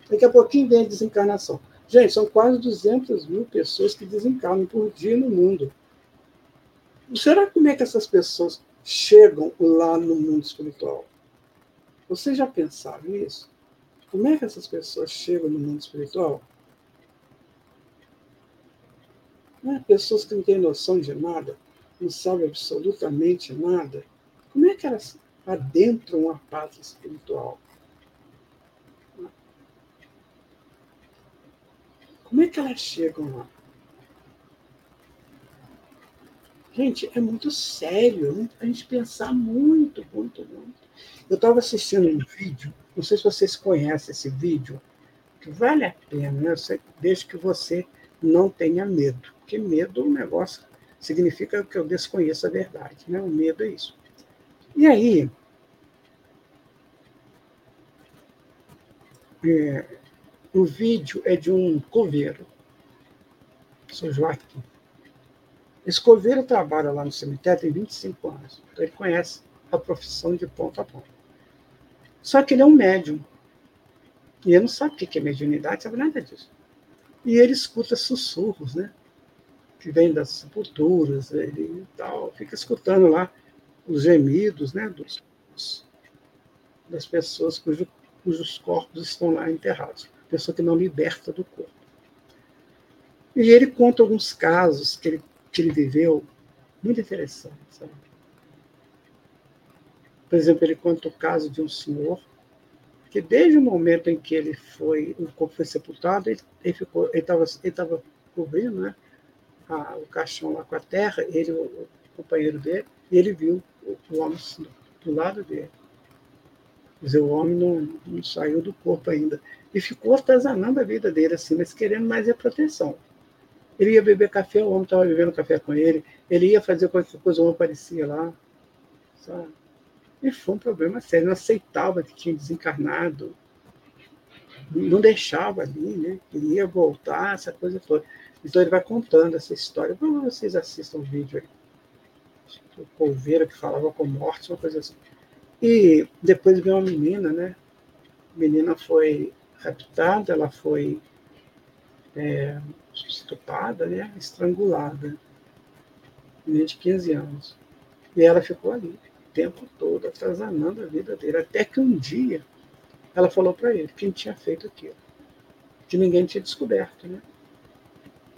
Daqui a pouquinho vem a desencarnação. Gente, são quase 200 mil pessoas que desencarnam por dia no mundo. Será como é que essas pessoas chegam lá no mundo espiritual. Vocês já pensaram nisso? Como é que essas pessoas chegam no mundo espiritual? Né? Pessoas que não têm noção de nada, não sabem absolutamente nada. Como é que elas adentram a paz espiritual? Como é que elas chegam lá? Gente, é muito sério, é a gente pensar muito, muito, muito. Eu estava assistindo um vídeo, não sei se vocês conhecem esse vídeo, que vale a pena, né? desde que você não tenha medo. Porque medo é um negócio, significa que eu desconheço a verdade, né? O medo é isso. E aí, é, o vídeo é de um coveiro, sou Joaquim. Esse coveiro trabalha lá no cemitério tem 25 anos, então ele conhece a profissão de ponta a ponta. Só que ele é um médium. E ele não sabe o que é mediunidade, sabe nada disso. E ele escuta sussurros, né? Que vem das sepulturas, ele tal, fica escutando lá os gemidos, né? Dos, das pessoas cujo, cujos corpos estão lá enterrados. Pessoa que não liberta do corpo. E ele conta alguns casos que ele que ele viveu, muito interessante. Sabe? Por exemplo, ele conta o caso de um senhor que desde o momento em que ele foi, o corpo foi sepultado, ele, ele ficou, ele estava ele tava cobrindo, né, a, o caixão lá com a terra, ele, o, o companheiro dele, e ele viu o, o homem do lado dele. Quer dizer, o homem não, não saiu do corpo ainda. E ficou artesanando a vida dele, assim, mas querendo mais a proteção. Ele ia beber café, o homem estava bebendo café com ele. Ele ia fazer qualquer coisa, o homem aparecia lá. Sabe? E foi um problema sério. Não aceitava que tinha desencarnado. Não deixava ali, né? Queria voltar, essa coisa toda. Então ele vai contando essa história. Vamos vocês assistam o vídeo aí. O Colveira que falava com morte, uma coisa assim. E depois veio uma menina, né? A menina foi raptada, ela foi é, estuprada, né? estrangulada. Menina de 15 anos. E ela ficou ali o tempo todo, atazanando a vida dele. Até que um dia ela falou para ele quem tinha feito aquilo. Que ninguém tinha descoberto, né?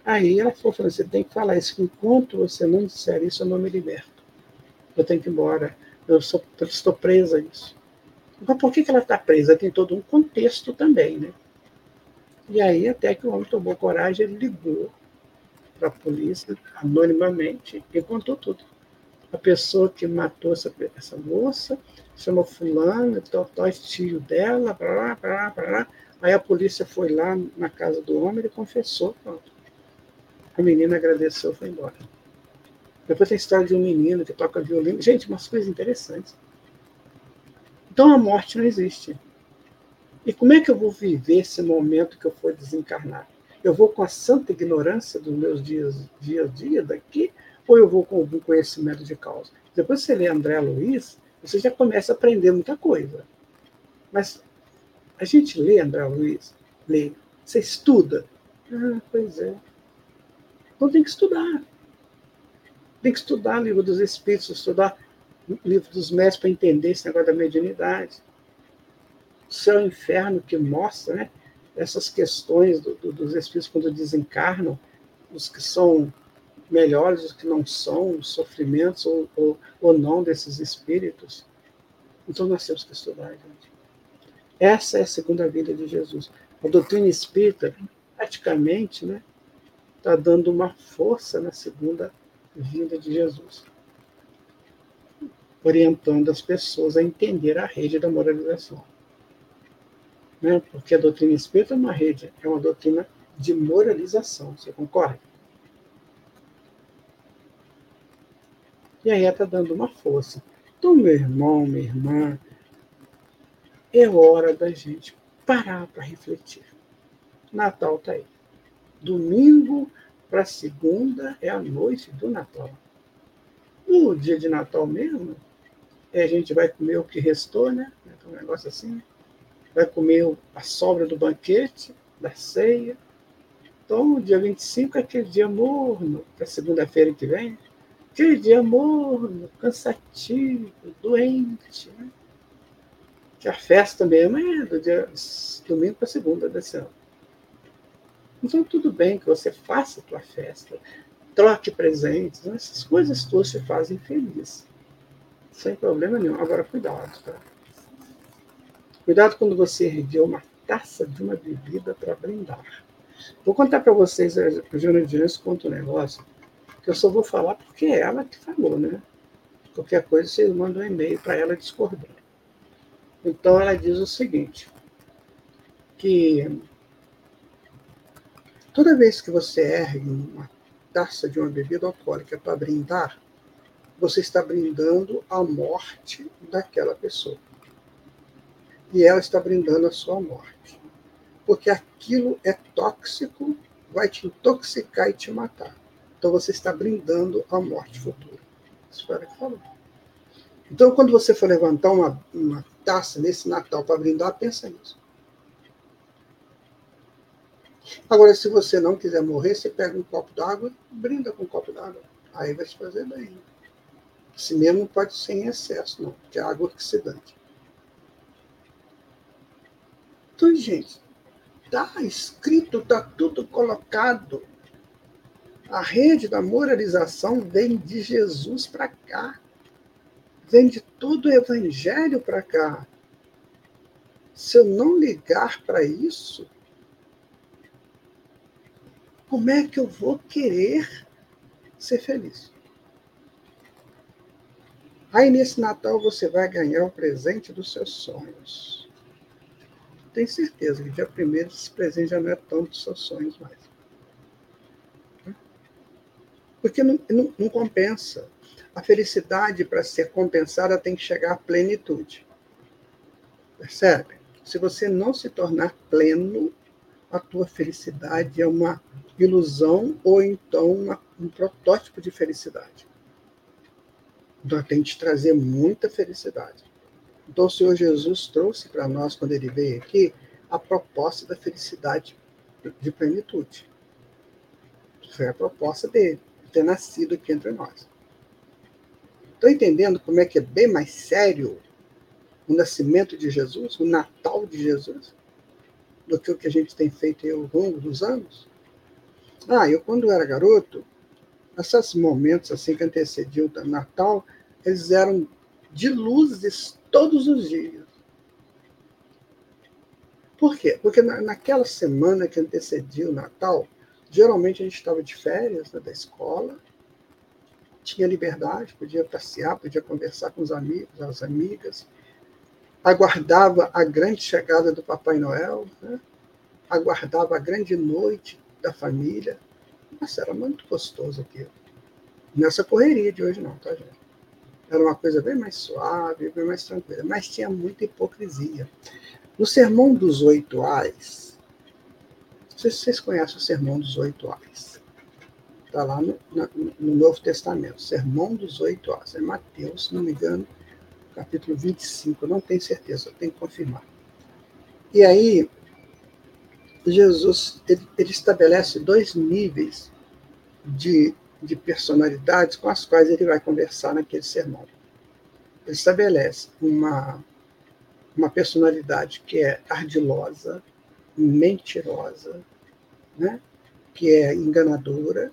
Aí ela falou, falou, você tem que falar isso, enquanto você não disser isso, eu não me liberto. Eu tenho que ir embora eu, sou, eu estou presa a isso. Então, por que, que ela está presa? Tem todo um contexto também, né? E aí, até que o homem tomou coragem, ele ligou para a polícia, anonimamente, e contou tudo. A pessoa que matou essa, essa moça chamou fulano, tal, tal, tio dela, blá, blá, blá, blá. Aí a polícia foi lá na casa do homem, ele confessou, pronto. A menina agradeceu e foi embora. Depois tem a história de um menino que toca violino. Gente, umas coisas interessantes. Então a morte não existe. E como é que eu vou viver esse momento que eu for desencarnar? Eu vou com a santa ignorância dos meus dias, dia a dia daqui, ou eu vou com algum conhecimento de causa? Depois que você lê André Luiz, você já começa a aprender muita coisa. Mas a gente lê André Luiz, lê, você estuda. Ah, pois é. Então tem que estudar. Tem que estudar livro dos Espíritos, estudar livro dos mestres para entender esse negócio da mediunidade. Céu e inferno que mostra né, essas questões do, do, dos Espíritos quando desencarnam, os que são melhores, os que não são, os sofrimentos ou, ou, ou não desses espíritos. Então nós temos que estudar, gente. Essa é a segunda vida de Jesus. A doutrina espírita, praticamente, né, está dando uma força na segunda vinda de Jesus, orientando as pessoas a entender a rede da moralização. Né? Porque a doutrina espírita é uma rede, é uma doutrina de moralização, você concorda? E aí está dando uma força. Então, meu irmão, minha irmã, é hora da gente parar para refletir. Natal está aí. Domingo para segunda é a noite do Natal. No dia de Natal mesmo, a gente vai comer o que restou, né? Um negócio assim. Vai comer a sobra do banquete, da ceia. Então, dia 25 é aquele dia morno, que é segunda-feira que vem. Aquele dia morno, cansativo, doente, né? Que a festa mesmo é do dia domingo para segunda desse ano. Então, tudo bem que você faça a tua festa, troque presentes, né? essas coisas todas te fazem feliz. Sem problema nenhum. Agora, cuidado, tá? Cuidado quando você erguer uma taça de uma bebida para brindar. Vou contar para vocês, a Jana Diniz conta um negócio, que eu só vou falar porque é ela que falou, né? Qualquer coisa, vocês mandam um e-mail para ela discordando. Então, ela diz o seguinte, que Toda vez que você ergue uma taça de uma bebida alcoólica para brindar, você está brindando a morte daquela pessoa. E ela está brindando a sua morte. Porque aquilo é tóxico, vai te intoxicar e te matar. Então você está brindando a morte futura. Espero que falou. Então, quando você for levantar uma, uma taça nesse Natal para brindar, pensa nisso. Agora, se você não quiser morrer, você pega um copo d'água, brinda com um copo d'água. Aí vai te fazer bem. Se mesmo pode ser em excesso, não, porque é água oxidante. Então, gente, está escrito, está tudo colocado. A rede da moralização vem de Jesus para cá. Vem de todo o evangelho para cá. se eu não ligar para isso, como é que eu vou querer ser feliz? Aí nesse Natal você vai ganhar o presente dos seus sonhos. Tenho certeza que dia primeiro esse presente já não é tão dos seus sonhos mais. Porque não, não, não compensa. A felicidade, para ser compensada, tem que chegar à plenitude. Percebe? Se você não se tornar pleno, a tua felicidade é uma ilusão ou então uma, um protótipo de felicidade. Então tem que te trazer muita felicidade. Então o Senhor Jesus trouxe para nós, quando ele veio aqui, a proposta da felicidade de plenitude. Foi a proposta dele, ter nascido aqui entre nós. Estão entendendo como é que é bem mais sério o nascimento de Jesus, o Natal de Jesus, do que o que a gente tem feito ao longo dos anos? Ah, eu quando era garoto, esses momentos assim que antecediam o Natal, eles eram de luzes todos os dias. Por quê? Porque na, naquela semana que antecedia o Natal, geralmente a gente estava de férias né, da escola, tinha liberdade, podia passear, podia conversar com os amigos, as amigas, aguardava a grande chegada do Papai Noel, né? aguardava a grande noite da família. Nossa, era muito gostoso aquilo. Nessa correria de hoje não, tá, gente? Era uma coisa bem mais suave, bem mais tranquila, mas tinha muita hipocrisia. No Sermão dos Oito Ais, não sei se vocês conhecem o Sermão dos Oito Ais. Está lá no, no, Novo Testamento, Sermão dos Oito Ais. É Mateus, se não me engano, capítulo 25, não tenho certeza, eu tenho que confirmar. E aí, Jesus ele, ele estabelece dois níveis de, de personalidades com as quais ele vai conversar naquele sermão. Ele estabelece uma, uma personalidade que é ardilosa, mentirosa, né? que é enganadora.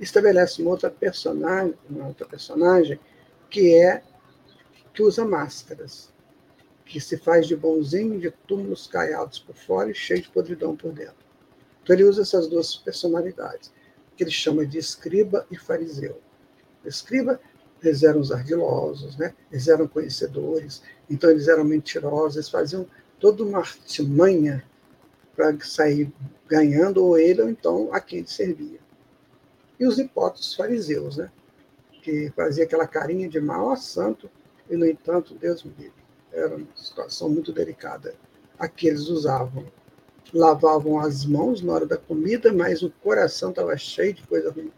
Estabelece uma outra personagem, uma outra personagem que é que usa máscaras, que se faz de bonzinho, de túmulos caiados por fora e cheio de podridão por dentro. Então ele usa essas duas personalidades, que ele chama de escriba e fariseu. Escriba, eles eram os ardilosos, né? eles eram conhecedores, então eles eram mentirosos, eles faziam toda uma artimanha para sair ganhando ou ele ou então a quem ele servia. E os hipóteses fariseus, né? que fazia aquela carinha de mau santo, e, no entanto, Deus me livre. Era uma situação muito delicada. Aqueles usavam, lavavam as mãos na hora da comida, mas o coração estava cheio de coisa ruim.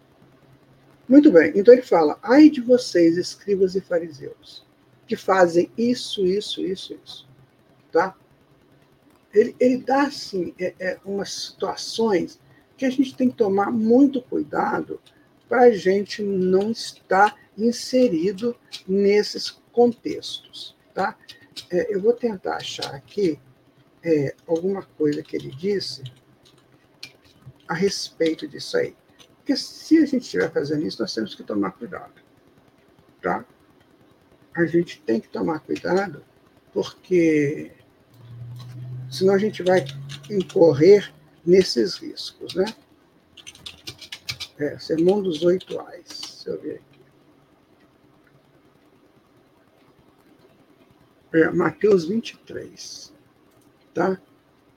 Muito bem, então ele fala: ai de vocês, escribas e fariseus, que fazem isso, isso, isso, isso. Tá? Ele, ele dá, assim, é, é, umas situações que a gente tem que tomar muito cuidado para a gente não estar inserido nesses contextos. Tá? É, eu vou tentar achar aqui é, alguma coisa que ele disse a respeito disso aí. Porque se a gente estiver fazendo isso, nós temos que tomar cuidado. Tá? A gente tem que tomar cuidado, porque senão a gente vai incorrer nesses riscos, né? É, Sermão dos Oito Ais. Deixa eu ver aqui. É, Mateus 23. Tá?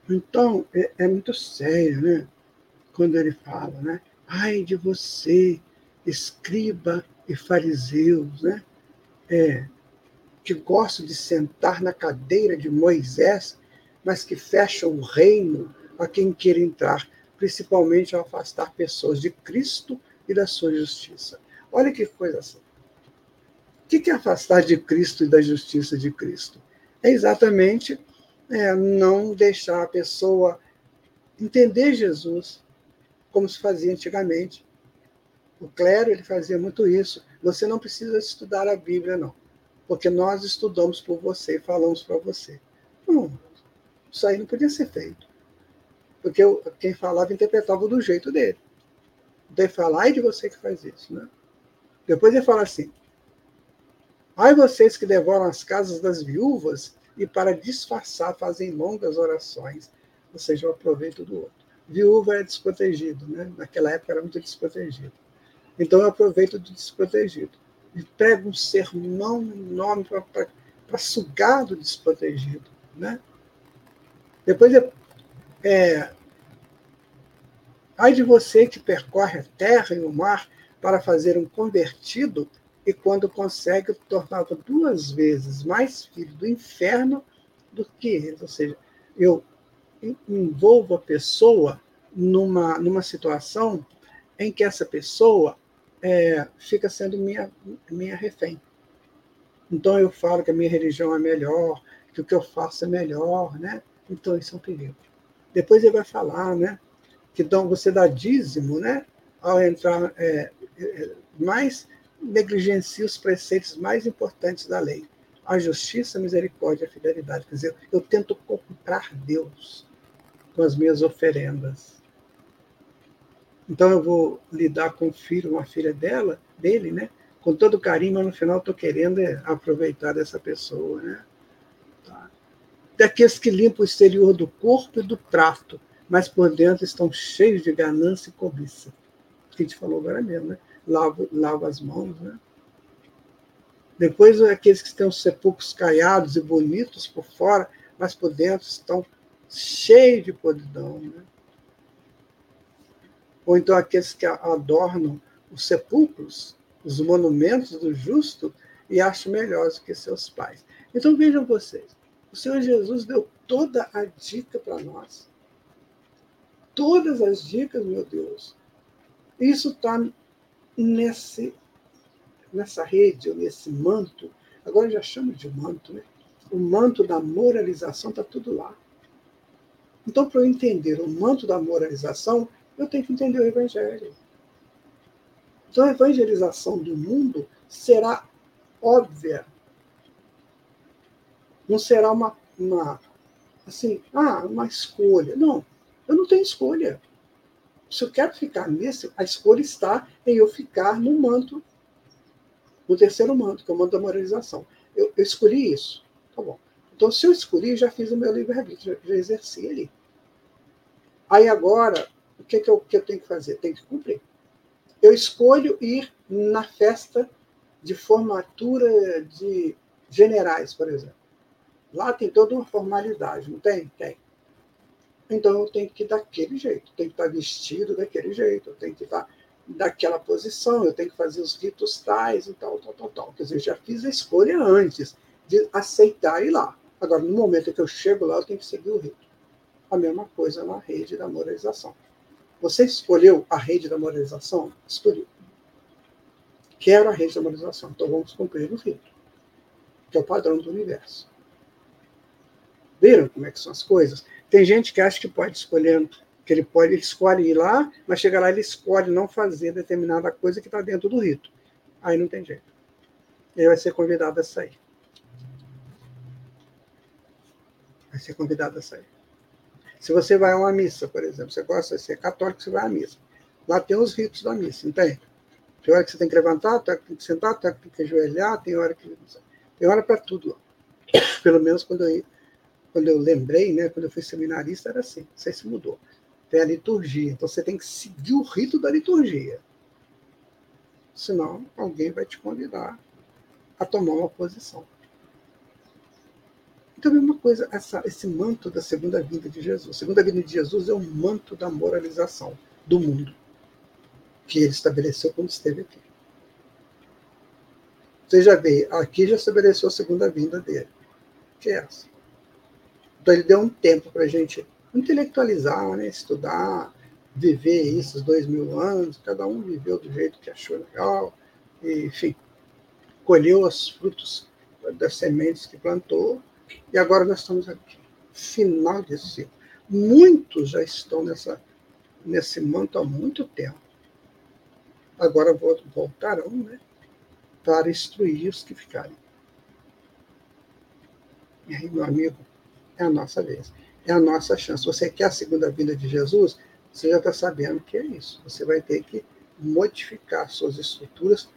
Então, é, é muito sério, né? Quando ele fala, né? Ai de você, escriba e fariseus, né? É, que gostam de sentar na cadeira de Moisés, mas que fecham o reino a quem queira entrar principalmente ao afastar pessoas de Cristo e da sua justiça. Olha que coisa assim. O que é afastar de Cristo e da justiça de Cristo? É exatamente é, não deixar a pessoa entender Jesus como se fazia antigamente. O clero ele fazia muito isso. Você não precisa estudar a Bíblia, não, porque nós estudamos por você e falamos para você. Não, isso aí não podia ser feito. Porque quem falava interpretava do jeito dele. Então ele fala, ai de você que faz isso. Né? Depois ele fala assim, ai vocês que devoram as casas das viúvas e para disfarçar fazem longas orações, ou seja, o aproveito do outro. Viúva é desprotegido, né? naquela época era muito desprotegido. Então eu aproveito do desprotegido. E prego um sermão enorme para sugar do desprotegido. Né? Depois, é, ai de você que percorre a terra e o mar para fazer um convertido e quando consegue tornar-se duas vezes mais filho do inferno do que eles. Ou seja, eu envolvo a pessoa numa, numa situação em que essa pessoa é, fica sendo minha, minha refém. Então eu falo que a minha religião é melhor, que o que eu faço é melhor, né? Então isso é um perigo. Depois ele vai falar, né? Que então você dá dízimo, né? Ao entrar é, é, mais negligencia os preceitos mais importantes da lei. A justiça, a misericórdia a fidelidade. Quer dizer, eu tento comprar Deus com as minhas oferendas. Então eu vou lidar com o filho, uma filha dela, dele, né? Com todo carinho, mas no final estou querendo aproveitar dessa pessoa, né? Tá. Daqueles que limpam o exterior do corpo e do prato, mas por dentro estão cheios de ganância e cobiça. Que a gente falou agora mesmo, né? Lava, lava as mãos. Né? Depois, aqueles que têm os sepulcros caiados e bonitos por fora, mas por dentro estão cheios de podridão. Né? Ou então aqueles que adornam os sepulcros, os monumentos do justo, e acham melhores que seus pais. Então vejam vocês, o Senhor Jesus deu toda a dica para nós. Todas as dicas, meu Deus. Isso está nesse, nessa rede, ou nesse manto, agora já chamo de manto, né? o manto da moralização está tudo lá. Então, para eu entender o manto da moralização, eu tenho que entender o Evangelho. Então, a evangelização do mundo será óbvia. Não será uma, uma assim, ah, uma escolha. Não, eu não tenho escolha se eu quero ficar nesse, a escolha está em eu ficar no manto, no terceiro manto, que é o manto da moralização. Eu, eu escolhi isso. Tá bom. Então, se eu escolhi, já fiz o meu livre-arbítrio, já, já exerci ali. Aí agora, o que, que, eu, que eu tenho que fazer? Tenho que cumprir. Eu escolho ir na festa de formatura de generais, por exemplo. Lá tem toda uma formalidade, não tem? Tem. Então eu tenho que ir daquele jeito, tenho que estar vestido daquele jeito, eu tenho que estar daquela posição, eu tenho que fazer os ritos tais e tal, tal, tal, tal. Quer dizer, eu já fiz a escolha antes de aceitar ir lá. Agora, no momento que eu chego lá, eu tenho que seguir o rito. A mesma coisa na rede da moralização. Você escolheu a rede da moralização? Escolhi. Quero a rede da moralização, então vamos cumprir o rito, que é o padrão do universo. Viram como é que são as coisas? Tem gente que acha que pode escolher, que ele pode, ele escolhe ir lá, mas chega lá ele escolhe não fazer determinada coisa que está dentro do rito. Aí não tem jeito. Ele vai ser convidado a sair. Vai ser convidado a sair. Se você vai a uma missa, por exemplo, você gosta de ser católico, você vai à missa. Lá tem os ritos da missa, não tem? Hora que você tem que levantar, tem hora que tem que sentar, tem hora que tem que ajoelhar, tem hora que. Tem hora para tudo. Pelo menos quando eu quando eu lembrei, né, quando eu fui seminarista, era assim, não sei se mudou. Tem a liturgia, então você tem que seguir o rito da liturgia. Senão, alguém vai te convidar a tomar uma posição. Então, a mesma coisa, essa, esse manto da segunda vinda de Jesus. A segunda vinda de Jesus é o manto da moralização do mundo, que ele estabeleceu quando esteve aqui. Você já vê, aqui já estabeleceu a segunda vinda dele, que é essa. Então ele deu um tempo para a gente intelectualizar, né, estudar, viver esses dois mil anos, cada um viveu do jeito que achou legal, e, enfim, colheu os frutos das sementes que plantou, e agora nós estamos aqui, final desse ciclo. Muitos já estão nessa, nesse manto há muito tempo. Agora voltarão né, para instruir os que ficarem. E aí, meu amigo, é a nossa vez. É a nossa chance. Você quer a segunda vinda de Jesus? Você já está sabendo que é isso. Você vai ter que modificar suas estruturas,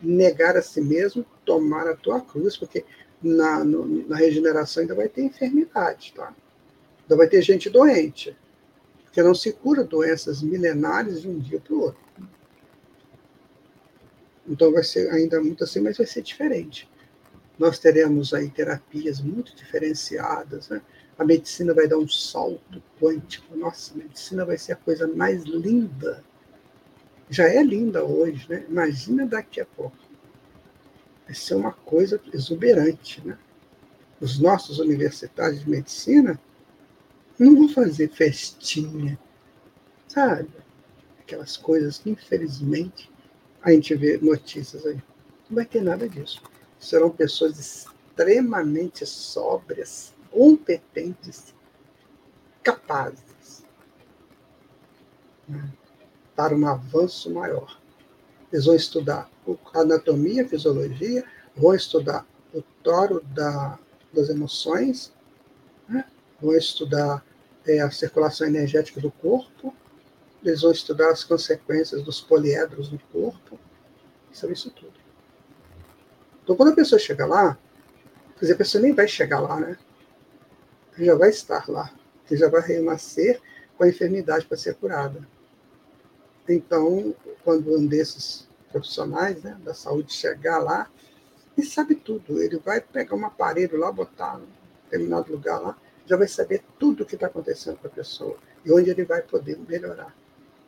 negar a si mesmo, tomar a tua cruz, porque na, no, na regeneração ainda vai ter enfermidade, tá? Ainda vai ter gente doente, porque não se cura doenças milenares de um dia para o outro. Então vai ser ainda muito assim, mas vai ser diferente. Nós teremos aí terapias muito diferenciadas, né? A medicina vai dar um salto quântico. Nossa, a medicina vai ser a coisa mais linda. Já é linda hoje, né? Imagina daqui a pouco. Vai ser uma coisa exuberante, né? Os nossos universitários de medicina não vão fazer festinha, sabe? Aquelas coisas que, infelizmente, a gente vê notícias aí. Não vai ter nada disso. Serão pessoas extremamente sóbrias, competentes, capazes né, para um avanço maior. Eles vão estudar anatomia, fisiologia, vão estudar o toro da, das emoções, né, vão estudar é, a circulação energética do corpo, eles vão estudar as consequências dos poliedros no corpo, sabe isso tudo. Então, quando a pessoa chega lá, quer dizer, a pessoa nem vai chegar lá, né? já vai estar lá, já vai renascer com a enfermidade para ser curada. Então, quando um desses profissionais né, da saúde chegar lá, ele sabe tudo. Ele vai pegar um aparelho lá, botar em determinado lugar lá, já vai saber tudo o que está acontecendo com a pessoa e onde ele vai poder melhorar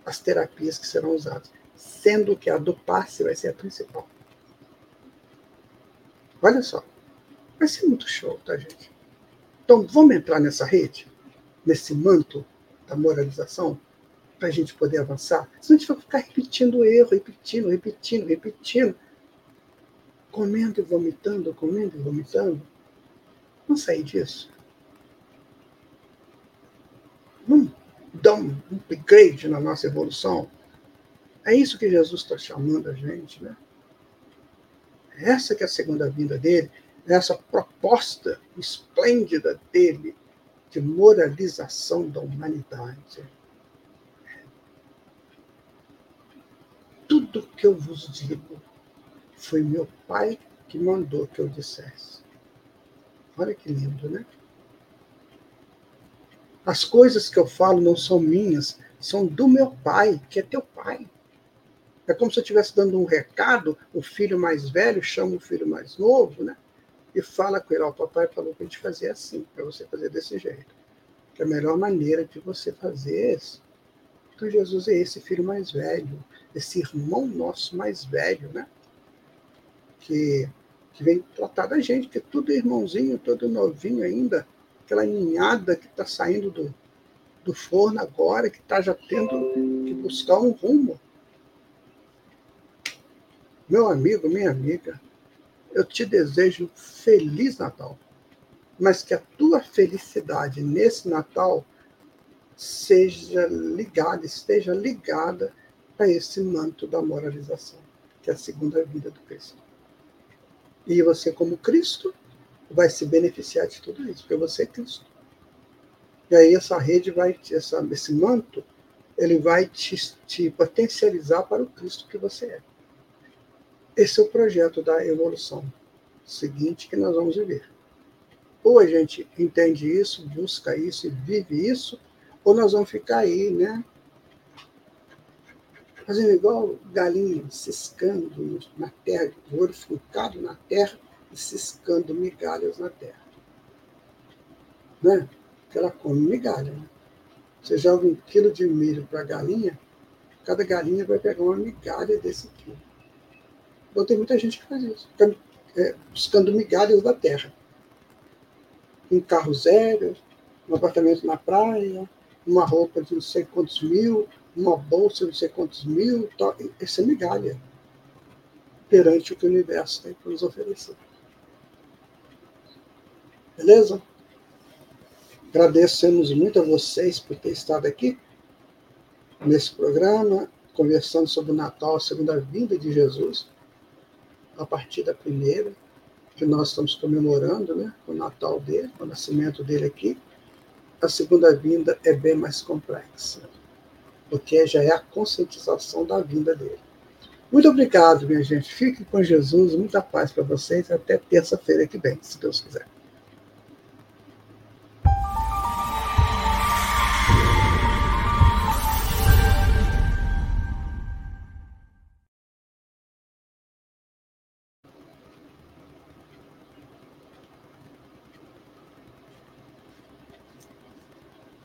as terapias que serão usadas, sendo que a do passe vai ser a principal. Olha só, vai ser muito show, tá, gente? Então, vamos entrar nessa rede, nesse manto da moralização, para a gente poder avançar? Senão a gente vai ficar repetindo o erro, repetindo, repetindo, repetindo, comendo e vomitando, comendo e vomitando. Vamos sair disso? Vamos dar um upgrade na nossa evolução? É isso que Jesus está chamando a gente, né? Essa que é a segunda vinda dele, nessa proposta esplêndida dele de moralização da humanidade. Tudo que eu vos digo foi meu pai que mandou que eu dissesse. Olha que lindo, né? As coisas que eu falo não são minhas, são do meu pai, que é teu pai. É como se eu estivesse dando um recado, o filho mais velho chama o filho mais novo, né? e fala com ele, ó, o papai falou para a gente fazer assim, para você fazer desse jeito. Que a melhor maneira de você fazer é esse. Então Jesus é esse filho mais velho, esse irmão nosso mais velho, né? Que, que vem tratar da gente, que é tudo irmãozinho, todo novinho ainda, aquela ninhada que está saindo do, do forno agora, que está já tendo que buscar um rumo. Meu amigo, minha amiga, eu te desejo feliz Natal, mas que a tua felicidade nesse Natal seja ligada, esteja ligada a esse manto da moralização, que é a segunda vida do Cristo. E você, como Cristo, vai se beneficiar de tudo isso, porque você é Cristo. E aí essa rede vai, essa, esse manto, ele vai te, te potencializar para o Cristo que você é. Esse é o projeto da evolução seguinte que nós vamos viver. Ou a gente entende isso, busca isso e vive isso, ou nós vamos ficar aí, né? Fazendo igual galinha, ciscando na terra, o olho fincado na terra e ciscando migalhas na terra. Né? Porque ela come migalha. Né? Você joga um quilo de milho para a galinha, cada galinha vai pegar uma migalha desse quilo. Então tem muita gente que faz isso, é, buscando migalhas da terra. Um carro zero, um apartamento na praia, uma roupa de não sei quantos mil, uma bolsa de não sei quantos mil, essa é migalha perante o que o universo tem para nos oferecer. Beleza? Agradecemos muito a vocês por ter estado aqui nesse programa, conversando sobre o Natal, a segunda vinda de Jesus a partir da primeira, que nós estamos comemorando, né, o Natal dele, o nascimento dele aqui. A segunda vinda é bem mais complexa, porque já é a conscientização da vinda dele. Muito obrigado, minha gente. Fique com Jesus. Muita paz para vocês. Até terça-feira que vem, se Deus quiser.